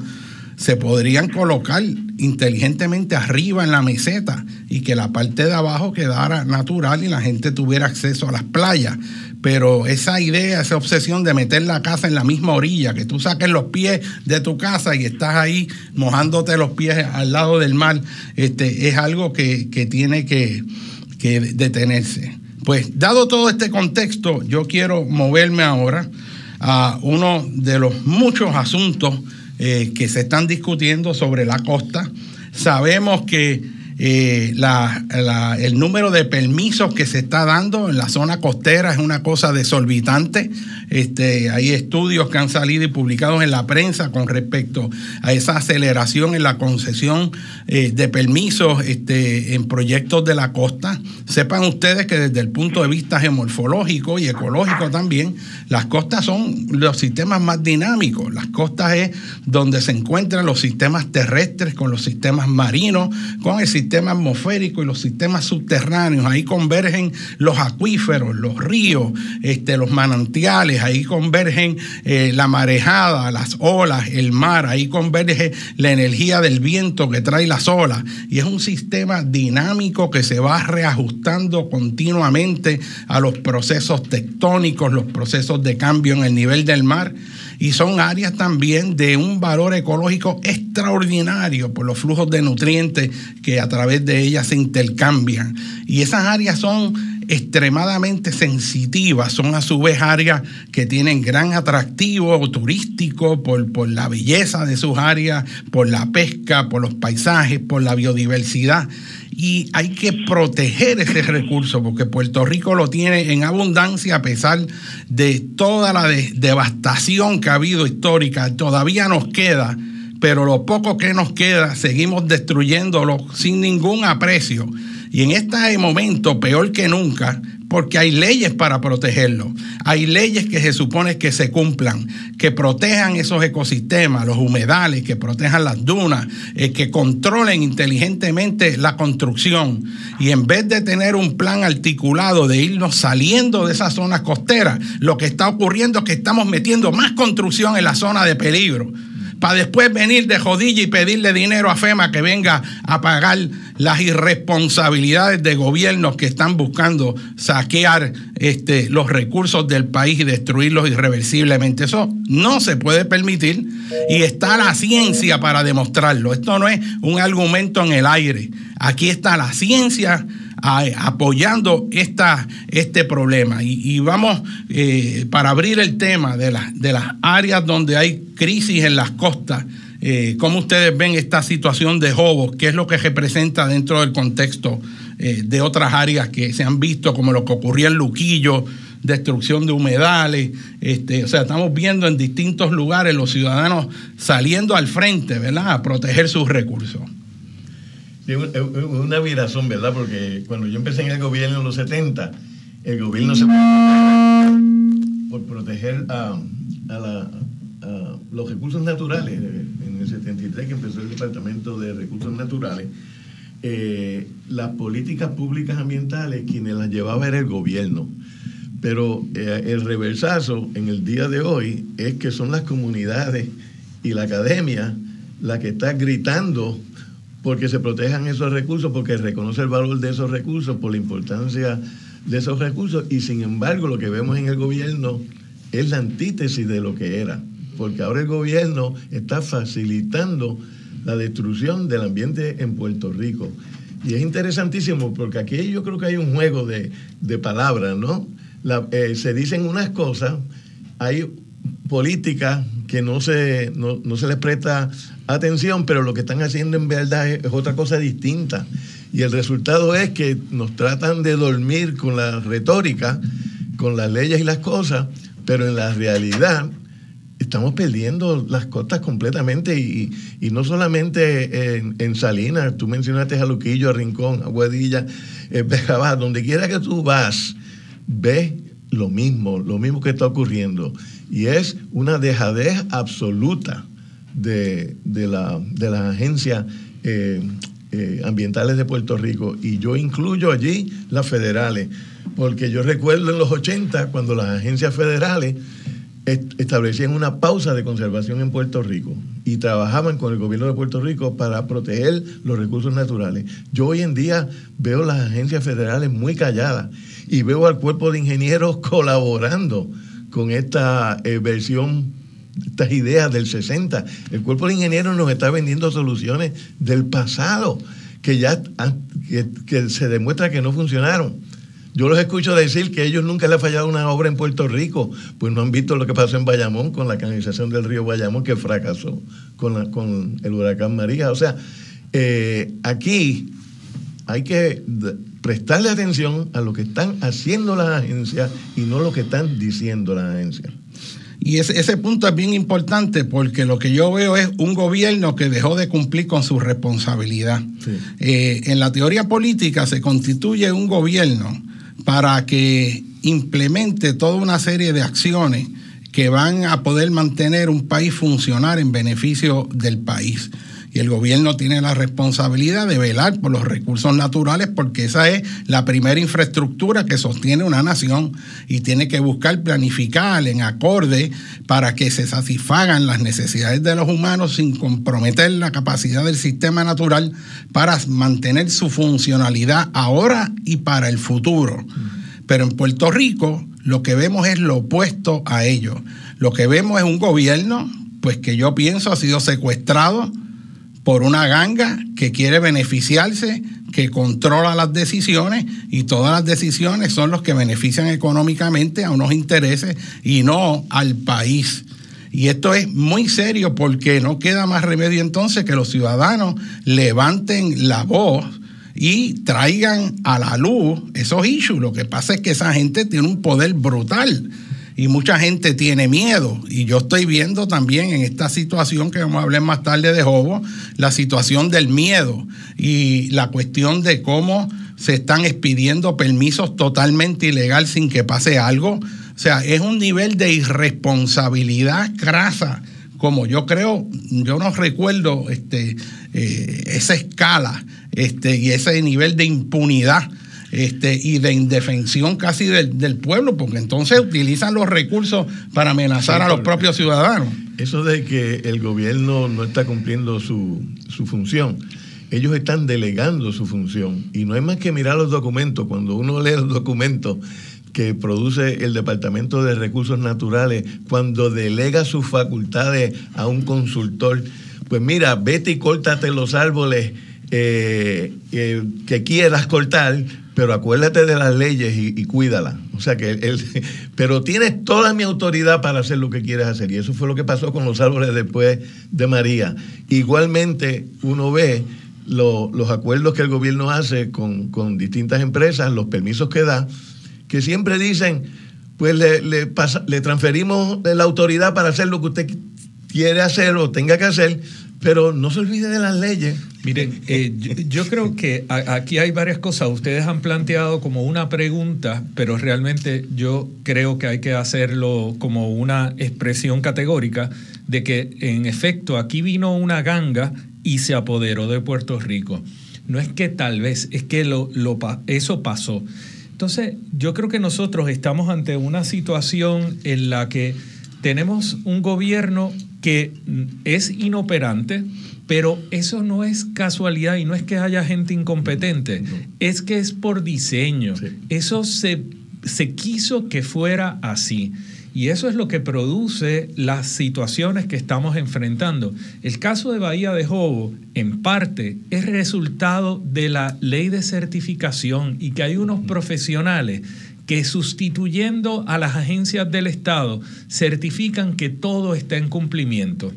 se podrían colocar inteligentemente arriba en la meseta y que la parte de abajo quedara natural y la gente tuviera acceso a las playas. Pero esa idea, esa obsesión de meter la casa en la misma orilla, que tú saques los pies de tu casa y estás ahí mojándote los pies al lado del mar, este, es algo que, tiene que, que detenerse. Pues dado todo este contexto, yo quiero moverme ahora a uno de los muchos asuntos eh, que se están discutiendo sobre la costa. Sabemos que eh, el número de permisos que se está dando en la zona costera es una cosa desorbitante. Este, hay estudios que han salido y publicados en la prensa con respecto a esa aceleración en la concesión eh, de permisos este, en proyectos de la costa. Sepan ustedes que desde el punto de vista geomorfológico y ecológico también, las costas son los sistemas más dinámicos. Las costas es donde se encuentran los sistemas terrestres con los sistemas marinos, con el sistema atmosférico y los sistemas subterráneos. Ahí convergen los acuíferos, los ríos, este, los manantiales, ahí convergen eh, la marejada, las olas, el mar, ahí converge la energía del viento que trae las olas. Y es un sistema dinámico que se va reajustando continuamente a los procesos tectónicos, los procesos de cambio en el nivel del mar y son áreas también de un valor ecológico extraordinario por los flujos de nutrientes que a través de ellas se intercambian. Y esas áreas son extremadamente sensitivas, son a su vez áreas que tienen gran atractivo turístico por, por la belleza de sus áreas, por la pesca, por los paisajes, por la biodiversidad y hay que proteger ese recurso porque Puerto Rico lo tiene en abundancia a pesar de toda la devastación que ha habido histórica. Todavía nos queda, pero lo poco que nos queda seguimos destruyéndolo sin ningún aprecio. Y en este momento, peor que nunca, porque hay leyes para protegerlo. Hay leyes que se supone que se cumplan, que protejan esos ecosistemas, los humedales, que protejan las dunas, eh, que controlen inteligentemente la construcción. Y en vez de tener un plan articulado de irnos saliendo de esas zonas costeras, lo que está ocurriendo es que estamos metiendo más construcción en la zona de peligro para después venir de jodilla y pedirle dinero a FEMA que venga a pagar las irresponsabilidades de gobiernos que están buscando saquear este, los recursos del país y destruirlos irreversiblemente. Eso no se puede permitir y está la ciencia para demostrarlo. Esto no es un argumento en el aire. Aquí está la ciencia apoyando esta, este problema. Y, vamos, eh, para abrir el tema de, de las áreas donde hay crisis en las costas, eh, ¿cómo ustedes ven esta situación de Jobos? ¿Qué es lo que representa dentro del contexto eh, de otras áreas que se han visto, como lo que ocurría en Luquillo? destrucción de humedales, este, o sea, estamos viendo en distintos lugares los ciudadanos saliendo al frente, ¿verdad?, a proteger sus recursos. Sí, una virazón, ¿verdad? Porque cuando yo empecé en el gobierno en los 70, el gobierno se por proteger a, los recursos naturales. En el 73 que empezó el Departamento de Recursos Naturales, eh, las políticas públicas ambientales quienes las llevaba era el gobierno. Pero eh, el reversazo en el día de hoy es que son las comunidades y la academia la que está gritando porque se protejan esos recursos, porque reconoce el valor de esos recursos, por la importancia de esos recursos, y sin embargo lo que vemos en el gobierno es la antítesis de lo que era, porque ahora el gobierno está facilitando la destrucción del ambiente en Puerto Rico. Y es interesantísimo porque aquí yo creo que hay un juego de, palabras, ¿no? Eh, se dicen unas cosas, hay políticas que no se, no, no se les presta atención, pero lo que están haciendo en verdad es, otra cosa distinta. Y el resultado es que nos tratan de dormir con la retórica, con las leyes y las cosas, pero en la realidad estamos perdiendo las costas completamente y, no solamente en, Salinas, tú mencionaste a Luquillo, a Rincón, a Guadilla, eh, (laughs) donde quiera que tú vas, ves lo mismo, lo mismo que está ocurriendo. Y es una dejadez absoluta de, de, la, de las agencias eh, eh, ambientales de Puerto Rico. Y yo incluyo allí las federales, porque yo recuerdo en los 80 cuando las agencias federales establecían una pausa de conservación en Puerto Rico y trabajaban con el gobierno de Puerto Rico para proteger los recursos naturales. Yo hoy en día veo las agencias federales muy calladas y veo al cuerpo de ingenieros (laughs) colaborando con esta eh, versión estas ideas del 60. El cuerpo de ingenieros nos está vendiendo soluciones del pasado que ya que, se demuestra que no funcionaron. Yo los escucho decir que ellos nunca le ha fallado una obra en Puerto Rico, pues no han visto lo que pasó en Bayamón con la canalización del río Bayamón que fracasó con, con el huracán María. O sea, eh, aquí hay que prestarle atención a lo que están haciendo las agencias y no lo que están diciendo las agencias. Y ese, ese, punto es bien importante porque lo que yo veo es un gobierno que dejó de cumplir con su responsabilidad. Eh, en la teoría política se constituye un gobierno para que implemente toda una serie de acciones que van a poder mantener un país funcionar en beneficio del país y el gobierno tiene la responsabilidad de velar por los recursos naturales porque esa es la primera infraestructura que sostiene una nación y tiene que buscar planificar en acorde para que se satisfagan las necesidades de los humanos sin comprometer la capacidad del sistema natural para mantener su funcionalidad ahora y para el futuro. Pero en Puerto Rico lo que vemos es lo opuesto a ello. Lo que vemos es un gobierno, pues que yo pienso ha sido secuestrado, por una ganga que quiere beneficiarse, que controla las decisiones y todas las decisiones son los que benefician económicamente a unos intereses y no al país. Y esto es muy serio porque no queda más remedio entonces que los ciudadanos levanten la voz y traigan a la luz esos issues. Lo que pasa es que esa gente tiene un poder brutal y mucha gente tiene miedo. Y yo estoy viendo también en esta situación que vamos a hablar más tarde de Jobo, la situación del miedo y la cuestión de cómo se están expidiendo permisos totalmente ilegal sin que pase algo. O sea, es un nivel de irresponsabilidad crasa, como yo creo, yo no recuerdo este, eh, esa escala este, y ese nivel de impunidad este, y de indefensión casi del, pueblo, porque entonces utilizan los recursos para amenazar a los propios ciudadanos. Eso de que el gobierno no está cumpliendo su, su función ellos están delegando su función y no hay más que mirar los documentos. Cuando uno lee los documentos que produce el Departamento de Recursos Naturales, cuando delega sus facultades a un consultor, pues mira, vete y córtate los árboles eh, que quieras cortar, pero acuérdate de las leyes y, cuídala. O sea que él, (laughs) pero tienes toda mi autoridad para hacer lo que quieres hacer. Y eso fue lo que pasó con los árboles después de María. Igualmente, uno ve los acuerdos que el gobierno hace con, distintas empresas, los permisos que da, que siempre dicen, pues le, le, le transferimos la autoridad para hacer lo que usted quiere hacer o tenga que hacer, pero no se olvide de las leyes. Miren, eh, yo, creo que aquí hay varias cosas. Ustedes han planteado como una pregunta, pero realmente yo creo que hay que hacerlo como una expresión categórica de que en efecto aquí vino una ganga y se apoderó de Puerto Rico. No es que tal vez, es que lo, eso pasó. Entonces, yo creo que nosotros estamos ante una situación en la que tenemos un gobierno que es inoperante, pero eso no es casualidad y no es que haya gente incompetente, es que es por diseño. Eso se, se quiso que fuera así. Y eso es lo que produce las situaciones que estamos enfrentando. El caso de Bahía de Jobo, en parte, es resultado de la ley de certificación y que hay unos profesionales que sustituyendo a las agencias del Estado certifican que todo está en cumplimiento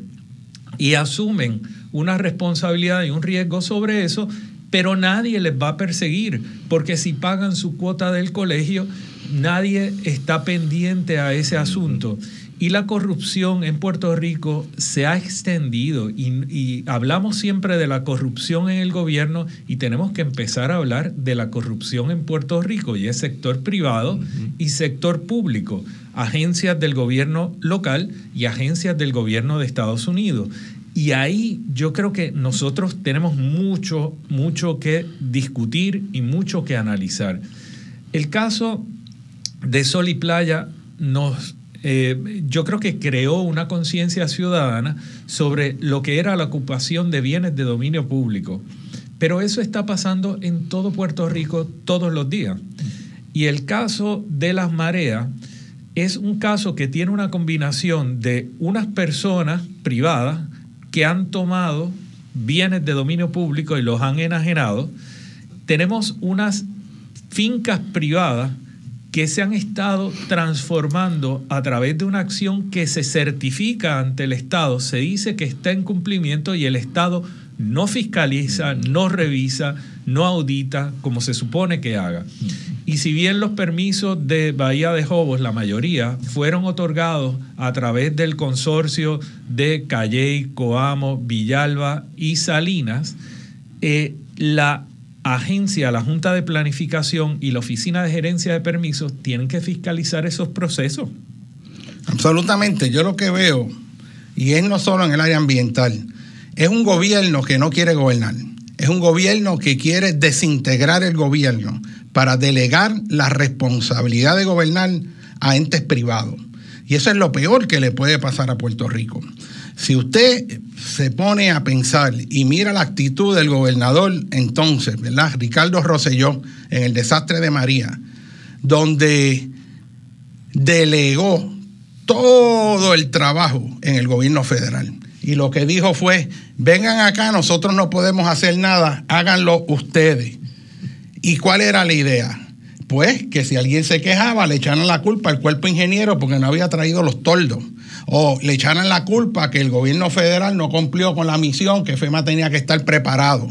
y asumen una responsabilidad y un riesgo sobre eso, pero nadie les va a perseguir, porque si pagan su cuota del colegio, nadie está pendiente a ese asunto. Y la corrupción en Puerto Rico se ha extendido y, hablamos siempre de la corrupción en el gobierno y tenemos que empezar a hablar de la corrupción en Puerto Rico y es sector privado y sector público, agencias del gobierno local y agencias del gobierno de Estados Unidos. Y ahí yo creo que nosotros tenemos mucho, mucho que discutir y mucho que analizar. El caso de Sol y Playa nos, eh, yo creo que creó una conciencia ciudadana sobre lo que era la ocupación de bienes de dominio público. Pero eso está pasando en todo Puerto Rico todos los días. Y el caso de las mareas es un caso que tiene una combinación de unas personas privadas que han tomado bienes de dominio público y los han enajenado. Tenemos unas fincas privadas que se han estado transformando a través de una acción que se certifica ante el Estado, se dice que está en cumplimiento y el Estado no fiscaliza, no revisa, no audita como se supone que haga. Y si bien los permisos de Bahía de Jobos, la mayoría, fueron otorgados a través del consorcio de Calley, Coamo, Villalba y Salinas, eh, la agencia, la Junta de Planificación y la Oficina de Gerencia de Permisos tienen que fiscalizar esos procesos. Absolutamente, yo lo que veo, y es no solo en el área ambiental, es un gobierno que no quiere gobernar, es un gobierno que quiere desintegrar el gobierno para delegar la responsabilidad de gobernar a entes privados. Y eso es lo peor que le puede pasar a Puerto Rico. Si usted se pone a pensar y mira la actitud del gobernador entonces, ¿verdad? Ricardo Rosselló, en el desastre de María, donde delegó todo el trabajo en el gobierno federal. Y lo que dijo fue, vengan acá, nosotros no podemos hacer nada, háganlo ustedes. ¿Y cuál era la idea? Pues que si alguien se quejaba, le echaran la culpa al cuerpo ingeniero porque no había traído los toldos o le echaran la culpa que el gobierno federal no cumplió con la misión, que FEMA tenía que estar preparado.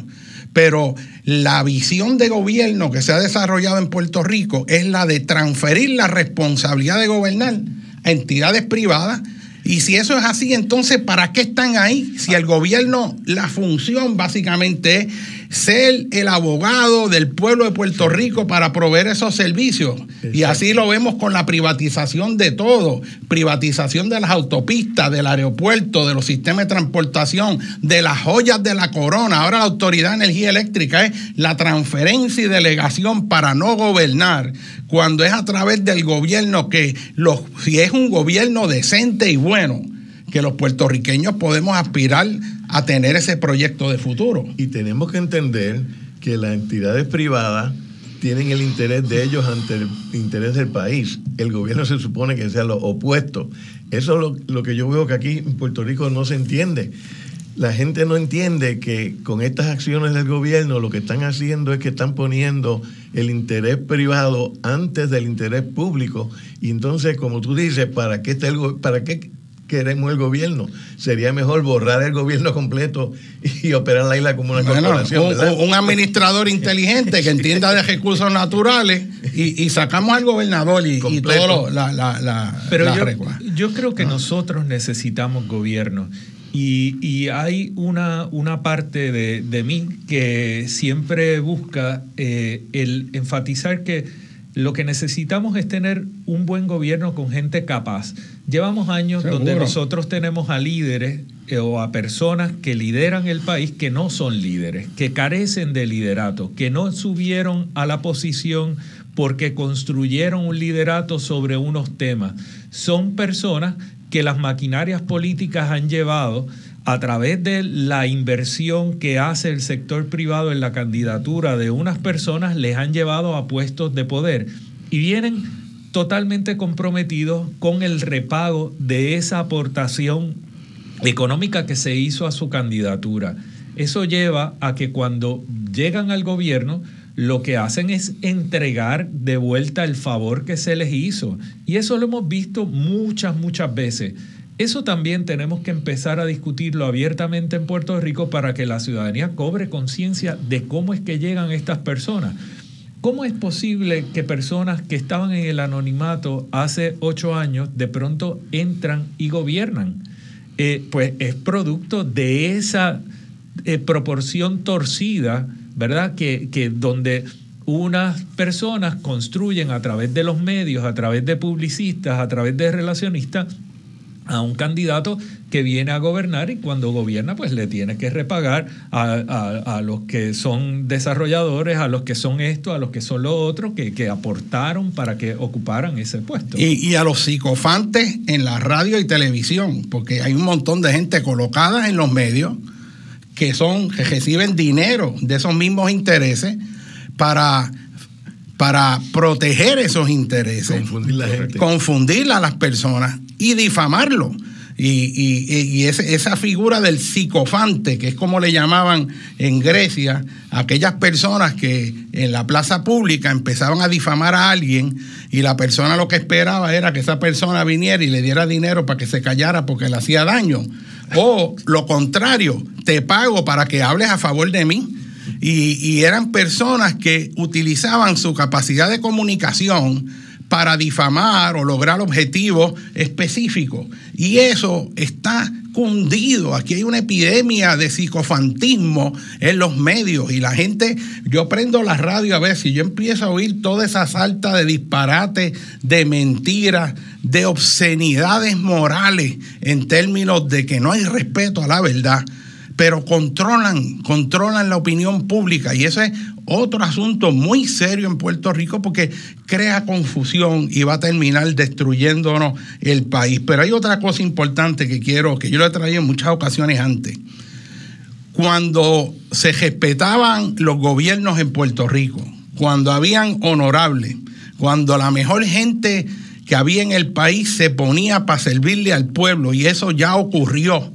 Pero la visión de gobierno que se ha desarrollado en Puerto Rico es la de transferir la responsabilidad de gobernar a entidades privadas. Y si eso es así, entonces, ¿para qué están ahí? Si el gobierno, la función básicamente es ser el abogado del pueblo de Puerto Rico para proveer esos servicios. Y así lo vemos con la privatización de todo, privatización de las autopistas, del aeropuerto, de los sistemas de transportación, de las joyas de la corona. Ahora la Autoridad de Energía Eléctrica es la transferencia y delegación para no gobernar, cuando es a través del gobierno que los, si es un gobierno decente y bueno, que los puertorriqueños podemos aspirar a tener ese proyecto de futuro. Y tenemos que entender que las entidades privadas tienen el interés de ellos ante el interés del país. El gobierno se supone que sea lo opuesto. Eso es lo, lo que yo veo que aquí en Puerto Rico no se entiende. La gente no entiende que con estas acciones del gobierno lo que están haciendo es que están poniendo el interés privado antes del interés público. Y entonces, como tú dices, ¿para qué, está el, para qué queremos el gobierno. Sería mejor borrar el gobierno completo y operar la isla como una corporación. Un, administrador inteligente que (laughs) entienda de recursos naturales y, sacamos al gobernador y, y todo la, la, Pero yo, yo creo que nosotros necesitamos gobierno. Y, hay una, una parte de, mí que siempre busca eh, el enfatizar que lo que necesitamos es tener un buen gobierno con gente capaz. Llevamos años donde nosotros tenemos a líderes eh, o a personas que lideran el país que no son líderes, que carecen de liderato, que no subieron a la posición porque construyeron un liderato sobre unos temas. Son personas que las maquinarias políticas han llevado a través de la inversión que hace el sector privado en la candidatura de unas personas, les han llevado a puestos de poder y vienen totalmente comprometidos con el repago de esa aportación económica que se hizo a su candidatura. Eso lleva a que cuando llegan al gobierno, lo que hacen es entregar de vuelta el favor que se les hizo. Y eso lo hemos visto muchas, muchas veces. Eso también tenemos que empezar a discutirlo abiertamente en Puerto Rico para que la ciudadanía cobre conciencia de cómo es que llegan estas personas. ¿Cómo es posible que personas que estaban en el anonimato hace ocho años de pronto entran y gobiernan? Eh, pues es producto de esa eh, proporción torcida ¿verdad? Que, que donde unas personas construyen a través de los medios, a través de publicistas, a través de relacionistas, a un candidato que viene a gobernar y cuando gobierna pues le tiene que repagar a, los que son desarrolladores, a los que son esto, a los que son lo otro, que, que aportaron para que ocuparan ese puesto. Y, y, a los psicofantes en la radio y televisión, porque hay un montón de gente colocada en los medios que son que reciben dinero de esos mismos intereses para para proteger esos intereses, confundir, a las personas y difamarlo. Y, esa figura del psicofante, que es como le llamaban en Grecia, aquellas personas que en la plaza pública empezaban a difamar a alguien y la persona lo que esperaba era que esa persona viniera y le diera dinero para que se callara porque le hacía daño. O lo contrario, te pago para que hables a favor de mí. Y, eran personas que utilizaban su capacidad de comunicación para difamar o lograr objetivos específicos. Y eso está cundido. Aquí hay una epidemia de psicofantismo en los medios y la gente, yo prendo la radio a ver si yo empiezo a oír toda esa salta de disparate, de mentiras, de obscenidades morales en términos de que no hay respeto a la verdad pero controlan, controlan la opinión pública y ese es otro asunto muy serio en Puerto Rico porque crea confusión y va a terminar destruyéndonos el país. Pero hay otra cosa importante que quiero, que yo lo he traído en muchas ocasiones antes. Cuando se respetaban los gobiernos en Puerto Rico, cuando habían honorables, cuando la mejor gente que había en el país se ponía para servirle al pueblo y eso ya ocurrió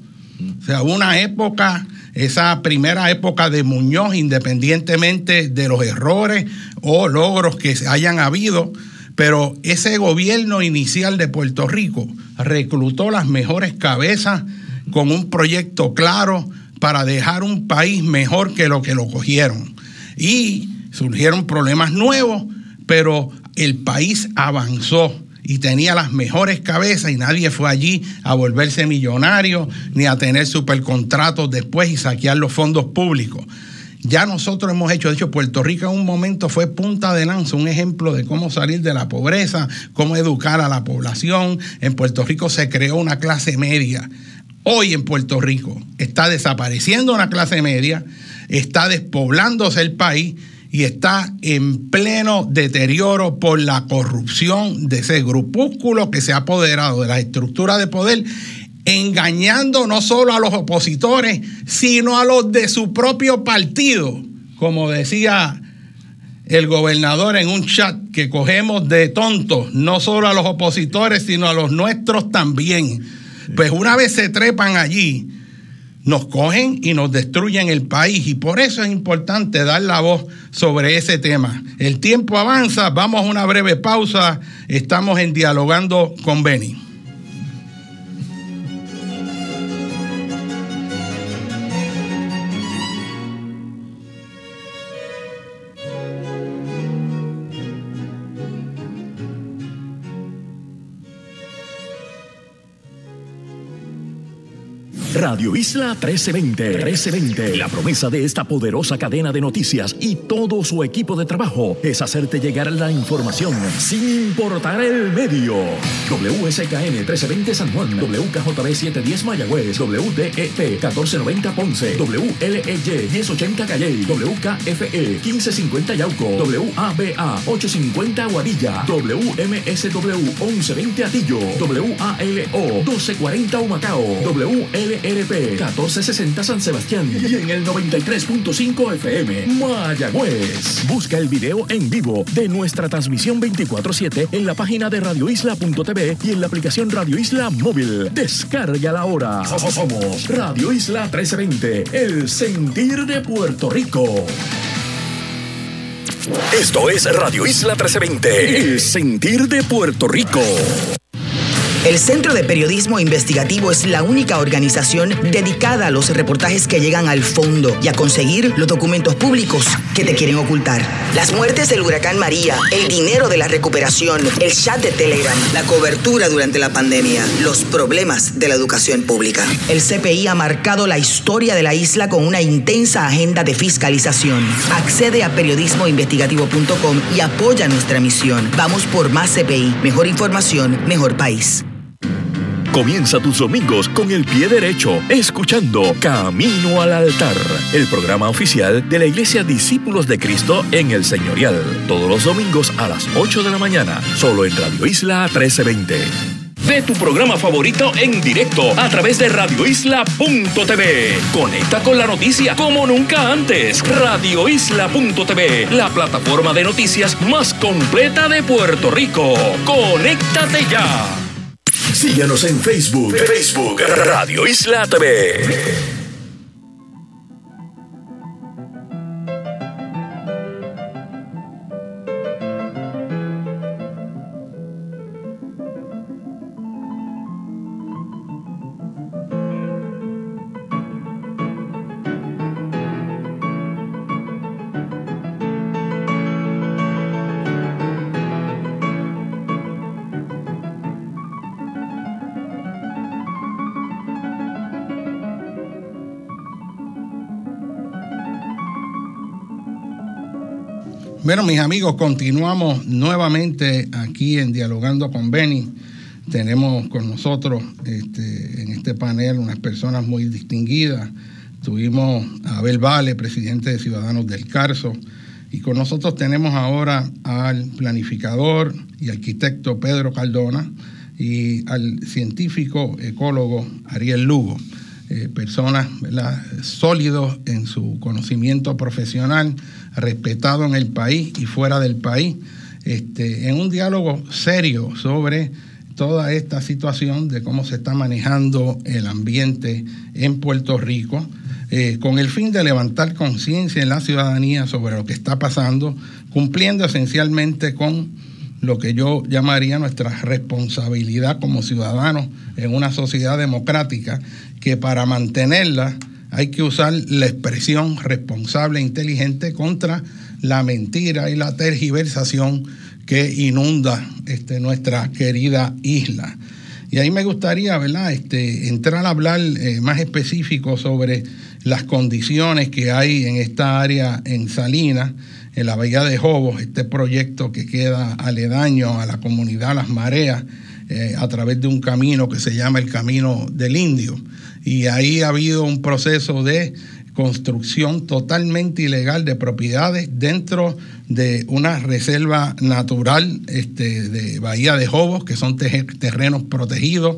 o sea, una época, esa primera época de Muñoz, independientemente de los errores o logros que hayan habido, pero ese gobierno inicial de Puerto Rico reclutó las mejores cabezas con un proyecto claro para dejar un país mejor que lo que lo cogieron. Y surgieron problemas nuevos, pero el país avanzó y tenía las mejores cabezas y nadie fue allí a volverse millonario ni a tener supercontratos después y saquear los fondos públicos. Ya nosotros hemos hecho, de hecho, Puerto Rico en un momento fue punta de lanza, un ejemplo de cómo salir de la pobreza, cómo educar a la población. En Puerto Rico se creó una clase media. Hoy en Puerto Rico está desapareciendo una clase media, está despoblándose el país y está en pleno deterioro por la corrupción de ese grupúsculo que se ha apoderado de la estructura de poder, engañando no solo a los opositores, sino a los de su propio partido, como decía el gobernador en un chat que cogemos de tontos, no solo a los opositores, sino a los nuestros también. Pues una vez se trepan allí, nos cogen y nos destruyen el país y por eso es importante dar la voz sobre ese tema. El tiempo avanza, vamos a una breve pausa, estamos en dialogando con Beni. Radio Isla 1320. 1320. La promesa de esta poderosa cadena de noticias y todo su equipo de trabajo es hacerte llegar la información sin importar el medio. WSKN 1320 San Juan, WKJB 710 Mayagüez, WDEP 1490 Ponce, WLEY 1080 Calle, WKFE 1550 Yauco, WABA 850 Guadilla, WMSW 1120 Atillo, WALO 1240 Humacao, WLRP 1460 San Sebastián y en el 93.5 FM Mayagüez. Busca el video en vivo de nuestra transmisión 24/7 en la página de radioisla.tv y en la aplicación Radio Isla Móvil. Descarga la hora. Somos Radio Isla 1320, el sentir de Puerto Rico. Esto es Radio Isla 1320, el sentir de Puerto Rico. El Centro de Periodismo Investigativo es la única organización dedicada a los reportajes que llegan al fondo y a conseguir los documentos públicos que te quieren ocultar. Las muertes del huracán María, el dinero de la recuperación, el chat de Telegram, la cobertura durante la pandemia, los problemas de la educación pública. El CPI ha marcado la historia de la isla con una intensa agenda de fiscalización. Accede a periodismoinvestigativo.com y apoya nuestra misión. Vamos por más CPI, mejor información, mejor país. Comienza tus domingos con el pie derecho, escuchando Camino al Altar, el programa oficial de la Iglesia Discípulos de Cristo en el Señorial. Todos los domingos a las 8 de la mañana, solo en Radio Isla 1320. Ve tu programa favorito en directo a través de radioisla.tv. Conecta con la noticia como nunca antes. Radioisla.tv, la plataforma de noticias más completa de Puerto Rico. Conéctate ya. Síguenos en Facebook. Facebook Radio Isla TV. Bueno, mis amigos, continuamos nuevamente aquí en Dialogando con Beni. Tenemos con nosotros este, en este panel unas personas muy distinguidas. Tuvimos a Abel Vale, presidente de Ciudadanos del Carso, y con nosotros tenemos ahora al planificador y arquitecto Pedro Cardona y al científico ecólogo Ariel Lugo. Eh, personas sólidos en su conocimiento profesional, respetado en el país y fuera del país, este, en un diálogo serio sobre toda esta situación de cómo se está manejando el ambiente en Puerto Rico, eh, con el fin de levantar conciencia en la ciudadanía sobre lo que está pasando, cumpliendo esencialmente con lo que yo llamaría nuestra responsabilidad como ciudadanos en una sociedad democrática que para mantenerla hay que usar la expresión responsable e inteligente contra la mentira y la tergiversación que inunda este, nuestra querida isla. Y ahí me gustaría, ¿verdad?, este, entrar a hablar eh, más específico sobre las condiciones que hay en esta área en Salinas, en la Bahía de Jobos, este proyecto que queda aledaño a la comunidad Las Mareas, eh, a través de un camino que se llama el Camino del Indio y ahí ha habido un proceso de construcción totalmente ilegal de propiedades dentro de una reserva natural este, de Bahía de Jobos, que son terrenos protegidos.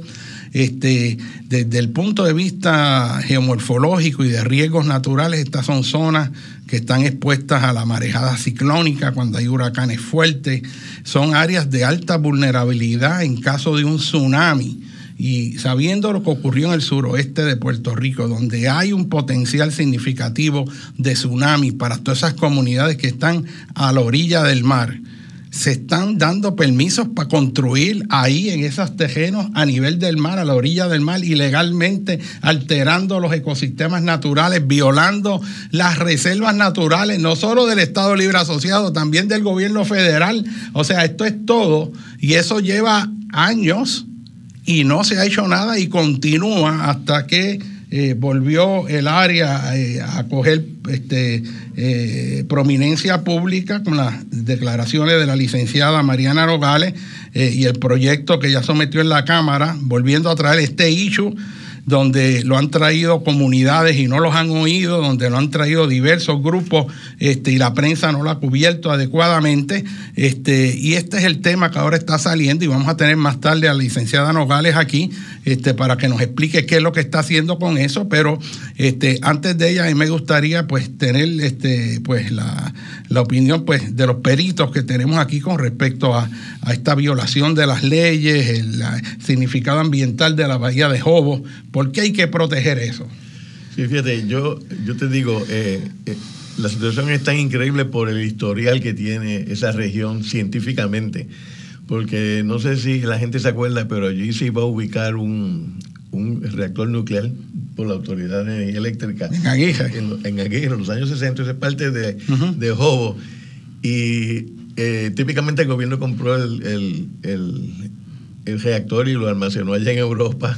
Este, desde el punto de vista geomorfológico y de riesgos naturales, estas son zonas que están expuestas a la marejada ciclónica cuando hay huracanes fuertes, son áreas de alta vulnerabilidad en caso de un tsunami y sabiendo lo que ocurrió en el suroeste de Puerto Rico, donde hay un potencial significativo de tsunami para todas esas comunidades que están a la orilla del mar, se están dando permisos para construir ahí en esos terrenos a nivel del mar, a la orilla del mar, ilegalmente alterando los ecosistemas naturales, violando las reservas naturales, no solo del Estado Libre Asociado, también del gobierno federal. O sea, esto es todo y eso lleva años y no se ha hecho nada y continúa hasta que eh, volvió el área eh, a coger este, eh, prominencia pública con las declaraciones de la licenciada Mariana Nogales y el proyecto que ya sometió en la Cámara, volviendo a traer este issue donde lo han traído comunidades y no los han oído, donde lo han traído diversos grupos este, y la prensa no lo ha cubierto adecuadamente. Este, y este es el tema que ahora está saliendo y vamos a tener más tarde a la licenciada Nogales aquí este, para que nos explique qué es lo que está haciendo con eso, pero este, antes de ella a mí me gustaría pues tener este, pues, la, opinión pues, de los peritos que tenemos aquí con respecto a, esta violación de las leyes, el, significado ambiental de la bahía de Jobo, ¿por qué hay que proteger eso? Sí, fíjate, yo, yo te digo, eh, eh, la situación es tan increíble por el historial que tiene esa región científicamente porque no sé si la gente se acuerda, pero allí se iba a ubicar un, reactor nuclear por la Autoridad de Energía Eléctrica. En Aguija. En, Aguija, en los años 60, esa es parte de, de Jobo. Y eh, típicamente el gobierno compró el, reactor y lo almacenó allá en Europa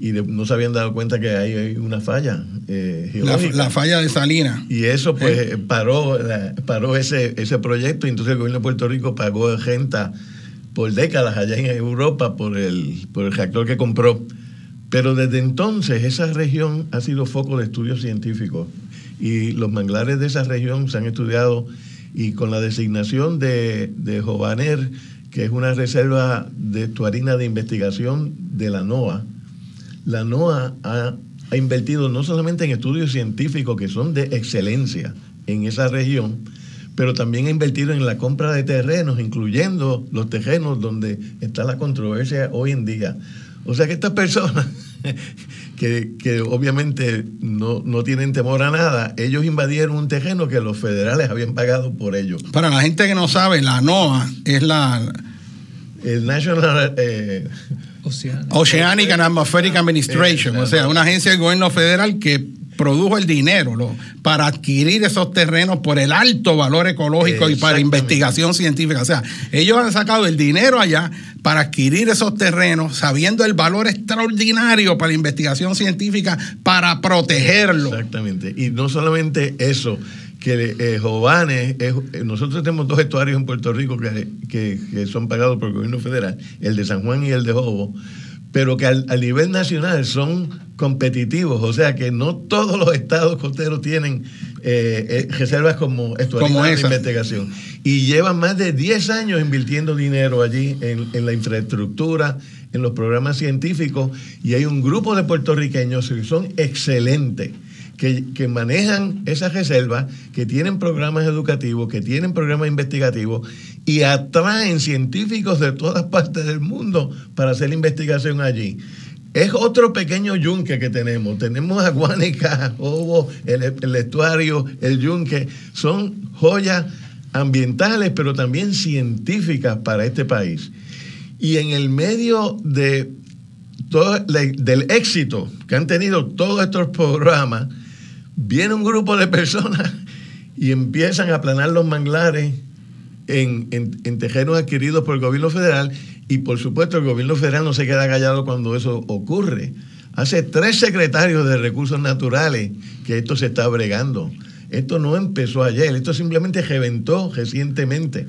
y no se habían dado cuenta que hay una falla eh, La, falla de Salinas. Y eso pues ¿Eh? paró, paró ese, ese proyecto y entonces el gobierno de Puerto Rico pagó renta por décadas allá en Europa por el, por el reactor que compró. Pero desde entonces esa región ha sido foco de estudios científicos y los manglares de esa región se han estudiado y con la designación de, Jovaner, que es una reserva de estuarina de investigación de la NOAA, la NOAA ha invertido no solamente en estudios científicos que son de excelencia en esa región, pero también ha invertido en la compra de terrenos, incluyendo los terrenos donde está la controversia hoy en día. O sea que estas personas, (laughs) que, que, obviamente no, no, tienen temor a nada, ellos invadieron un terreno que los federales habían pagado por ellos. Para la gente que no sabe, la NOAA es la... El National... Eh, Oceanic and Atmospheric Administration, o sea, una agencia del gobierno federal que produjo el dinero para adquirir esos terrenos por el alto valor ecológico y para investigación científica. O sea, ellos han sacado el dinero allá para adquirir esos terrenos, sabiendo el valor extraordinario para la investigación científica, para protegerlo. Exactamente. Y no solamente eso, que eh, Jovanes, eh, nosotros tenemos dos estuarios en Puerto Rico que, que, son pagados por el gobierno federal, el de San Juan y el de Jobo, pero que al, nivel nacional son competitivos, o sea que no todos los estados costeros tienen eh, eh, reservas como estuarinas de investigación. Y llevan más de 10 años invirtiendo dinero allí en, en, la infraestructura, en los programas científicos, y hay un grupo de puertorriqueños que son excelentes que, manejan esas reservas, que tienen programas educativos, que tienen programas investigativos y atraen científicos de todas partes del mundo para hacer investigación allí. Es otro pequeño yunque que tenemos. Tenemos a Guanica, Obo, el, el estuario, el yunque. Son joyas ambientales, pero también científicas para este país. Y en el medio de todo, del éxito que han tenido todos estos programas, viene un grupo de personas y empiezan a aplanar los manglares en, en, terrenos adquiridos por el gobierno federal y por supuesto el gobierno federal no se queda callado cuando eso ocurre. Hace tres secretarios de recursos naturales que esto se está bregando. Esto no empezó ayer, esto simplemente reventó recientemente.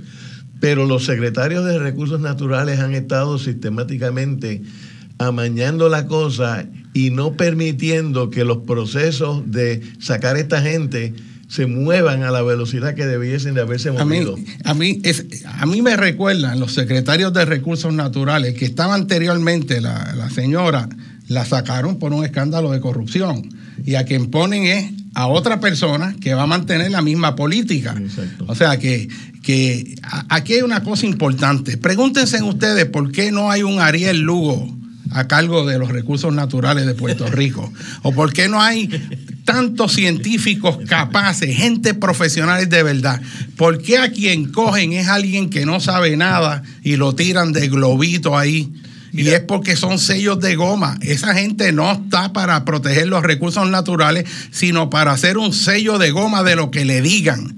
Pero los secretarios de recursos naturales han estado sistemáticamente amañando la cosa y no permitiendo que los procesos de sacar a esta gente se muevan a la velocidad que debiesen de haberse movido. A mí, es, a mí me recuerdan los secretarios de recursos naturales que estaba anteriormente, la, la señora, la sacaron por un escándalo de corrupción y a quien ponen es a otra persona que va a mantener la misma política. O sea que, que aquí hay una cosa importante. Pregúntense ustedes por qué no hay un Ariel Lugo a cargo de los recursos naturales de Puerto Rico? ¿O por qué no hay tantos científicos capaces, gente profesional de verdad? ¿Por qué a quien cogen es alguien que no sabe nada y lo tiran de globito ahí? Y es porque son sellos de goma. Esa gente no está para proteger los recursos naturales, sino para hacer un sello de goma de lo que le digan.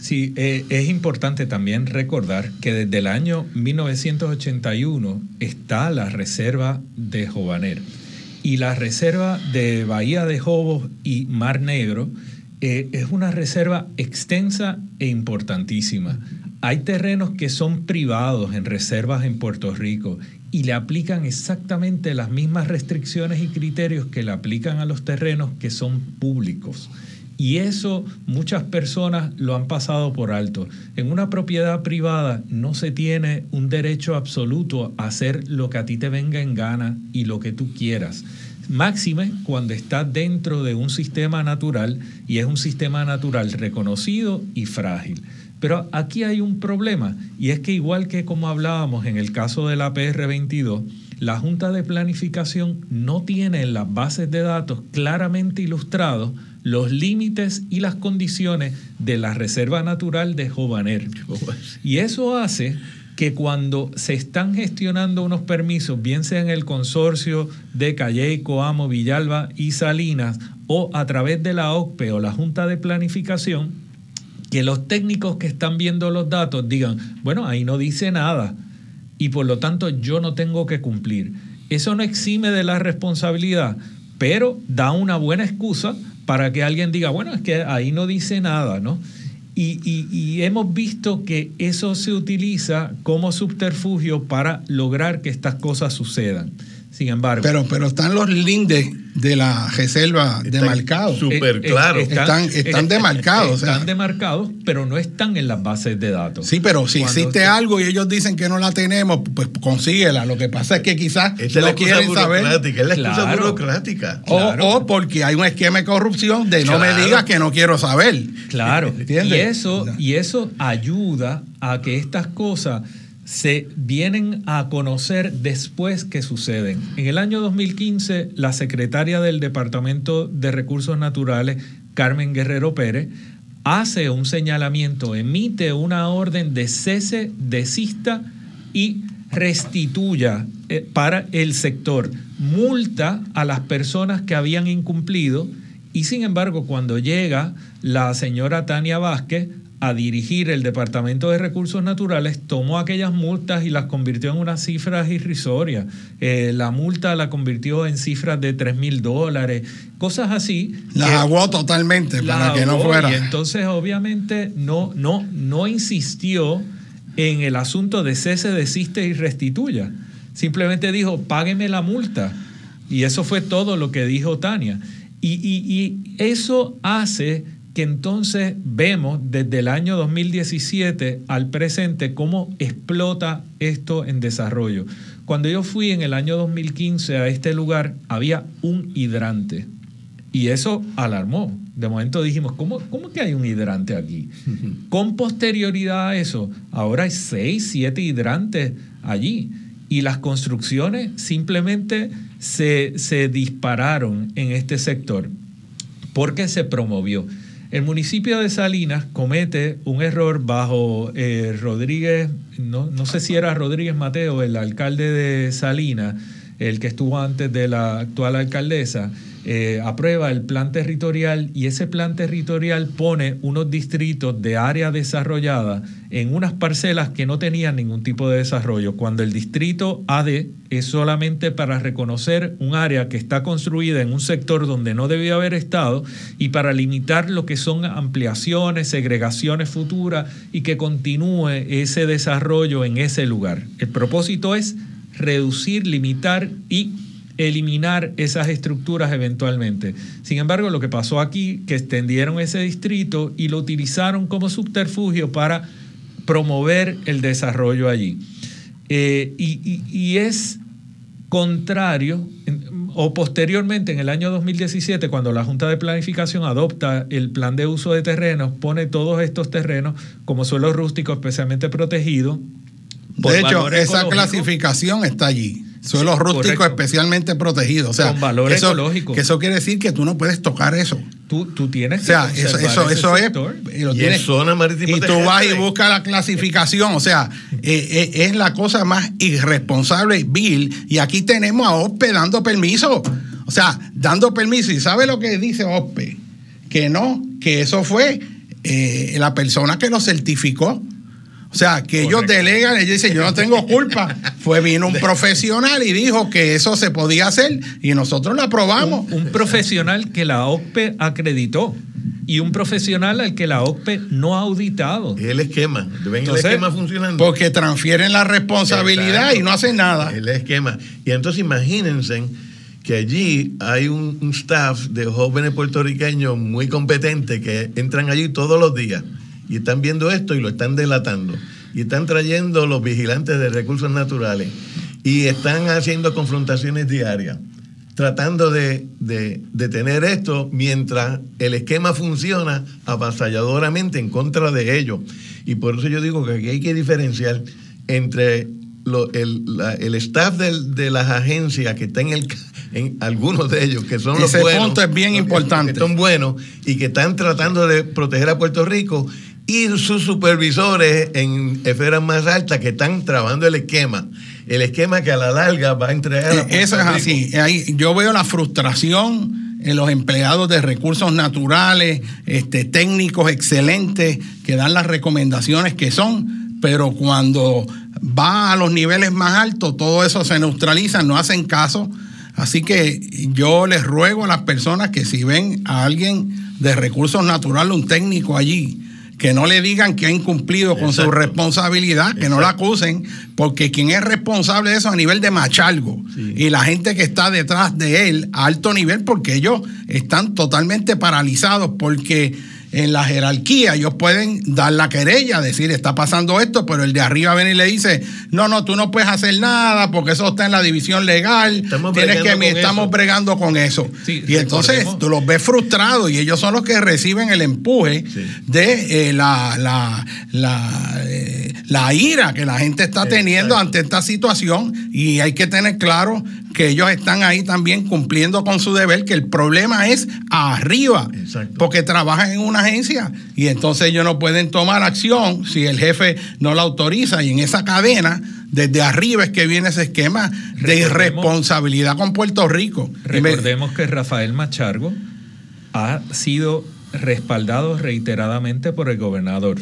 Sí, eh, es importante también recordar que desde el año 1981 está la reserva de Jovaner. Y la reserva de Bahía de Jobos y Mar Negro eh, es una reserva extensa e importantísima. Hay terrenos que son privados en reservas en Puerto Rico y le aplican exactamente las mismas restricciones y criterios que le aplican a los terrenos que son públicos. Y eso muchas personas lo han pasado por alto. En una propiedad privada no se tiene un derecho absoluto a hacer lo que a ti te venga en gana y lo que tú quieras. Máxime cuando está dentro de un sistema natural y es un sistema natural reconocido y frágil. Pero aquí hay un problema y es que igual que como hablábamos en el caso de la PR22, la Junta de Planificación no tiene en las bases de datos claramente ilustrados los límites y las condiciones de la Reserva Natural de Jovaner. Y eso hace que cuando se están gestionando unos permisos, bien sea en el consorcio de Calle, Coamo, Villalba y Salinas, o a través de la OCPE o la Junta de Planificación, que los técnicos que están viendo los datos digan, bueno, ahí no dice nada y por lo tanto yo no tengo que cumplir. Eso no exime de la responsabilidad, pero da una buena excusa para que alguien diga, bueno, es que ahí no dice nada, ¿no? Y, hemos visto que eso se utiliza como subterfugio para lograr que estas cosas sucedan. Sin embargo. Pero, pero están los lindes de la reserva demarcados. Súper eh, eh, claro. Están, están, demarcados. Están demarcados, pero no están en las bases de datos. Sí, pero si existe algo y ellos dicen que no la tenemos, pues consíguela. Lo que pasa es que quizás no quieren saber. Es la excusa burocrática. O, porque hay un esquema de corrupción de no me digas que no quiero saber. Claro. Y eso, y eso ayuda a que estas cosas se vienen a conocer después que suceden. En el año 2015, la secretaria del Departamento de Recursos Naturales, Carmen Guerrero Pérez, hace un señalamiento, emite una orden de cese, desista y restituya eh, para el sector, multa a las personas que habían incumplido y sin embargo cuando llega la señora Tania Vázquez a dirigir el Departamento de Recursos Naturales, tomó aquellas multas y las convirtió en unas cifras irrisorias. Eh, la multa la convirtió en cifras de 3 mil dólares, cosas así. Las aguó totalmente para que no fuera. Y entonces, obviamente, no, no, no insistió en el asunto de cese, desiste y restituya. Simplemente dijo, págueme la multa. Y eso fue todo lo que dijo Tania. y, y eso hace que entonces vemos desde el año 2017 al presente cómo explota esto en desarrollo. Cuando yo fui en el año 2015 a este lugar, había un hidrante. Y eso alarmó. De momento dijimos, ¿cómo, cómo que hay un hidrante aquí? (laughs) Con posterioridad a eso, ahora hay seis, siete hidrantes allí. Y las construcciones simplemente se, se dispararon en este sector porque se promovió. El municipio de Salinas comete un error bajo eh, Rodríguez, no, no, sé si era Rodríguez Mateo, el alcalde de Salinas, el que estuvo antes de la actual alcaldesa, eh, aprueba el plan territorial y ese plan territorial pone unos distritos de área desarrollada en unas parcelas que no tenían ningún tipo de desarrollo, cuando el distrito AD es solamente para reconocer un área que está construida en un sector donde no debía haber estado y para limitar lo que son ampliaciones, segregaciones futuras y que continúe ese desarrollo en ese lugar. El propósito es reducir, limitar y eliminar esas estructuras eventualmente. Sin embargo, lo que pasó aquí, que extendieron ese distrito y lo utilizaron como subterfugio para promover el desarrollo allí. Eh, y, es contrario, o posteriormente, en el año 2017, cuando la Junta de Planificación adopta el plan de uso de terrenos, pone todos estos terrenos como suelo rústico especialmente protegido. De hecho, esa clasificación está allí. Suelo rústico especialmente protegido. O sea, Con valor eso, ecológico. Que eso quiere decir que tú no puedes tocar eso. Tú, tú tienes O sea, que eso, eso, ese eso es. Y, lo Y tienes- es zona marítima y tú vas y buscas la clasificación. O sea, eh, eh, es la cosa más irresponsable vil. Y aquí tenemos a OSPE dando permiso. O sea, dando permiso. ¿Y sabe lo que dice OSPE? Que no, que eso fue eh, la persona que lo certificó. O sea, que ellos delegan, ellos dicen, yo no tengo culpa. (laughs) Fue, vino un profesional y dijo que eso se podía hacer y nosotros lo aprobamos. Un, profesional que la OCPE acreditó y un profesional al que la OCPE no ha auditado. Es el esquema. ¿Ven el esquema funcionando? Porque transfieren la responsabilidad y no hacen nada. El esquema. Y entonces imagínense que allí hay un, un staff de jóvenes puertorriqueños muy competentes que entran allí todos los días y están viendo esto y lo están delatando. Y están trayendo los vigilantes de recursos naturales y están haciendo confrontaciones diarias, tratando de, de, tener esto mientras el esquema funciona avasalladoramente en contra de ellos. Y por eso yo digo que aquí hay que diferenciar entre el, staff de las agencias que está en el en algunos de ellos que son los buenos. Punto es bien importante. Que son buenos y que están tratando de proteger a Puerto Rico y sus supervisores en esferas más altas que están trabajando el esquema, el esquema que a la larga va a entregar a Eso es así. yo veo la frustración en los empleados de recursos naturales, este, técnicos excelentes que dan las recomendaciones que son, pero cuando va a los niveles más altos, todo eso se neutraliza, no hacen caso. Así que yo les ruego a las personas que si ven a alguien de recursos naturales, un técnico allí, que no le digan que ha incumplido con su responsabilidad, que no la acusen, porque quien es responsable de eso a nivel de machalgo y la gente que está detrás de él a alto nivel, porque ellos están totalmente paralizados, porque en la jerarquía, ellos pueden dar la querella, decir está pasando esto, pero el de arriba viene y le dice, no, no, tú no puedes hacer nada porque eso está en la división legal, estamos tienes que, estamos bregando con eso. y entonces tú los ves frustrados y ellos son los que reciben el empuje de eh, la, la, la, eh, la, ira que la gente está teniendo ante esta situación. Y hay que tener claro que ellos están ahí también cumpliendo con su deber, que el problema es arriba, porque trabajan en una agencia y entonces ellos no pueden tomar acción si el jefe no la autoriza y en esa cadena desde arriba es que viene ese esquema de irresponsabilidad con Puerto Rico. Recordemos que Rafael Machargo ha sido respaldado reiteradamente por el gobernador.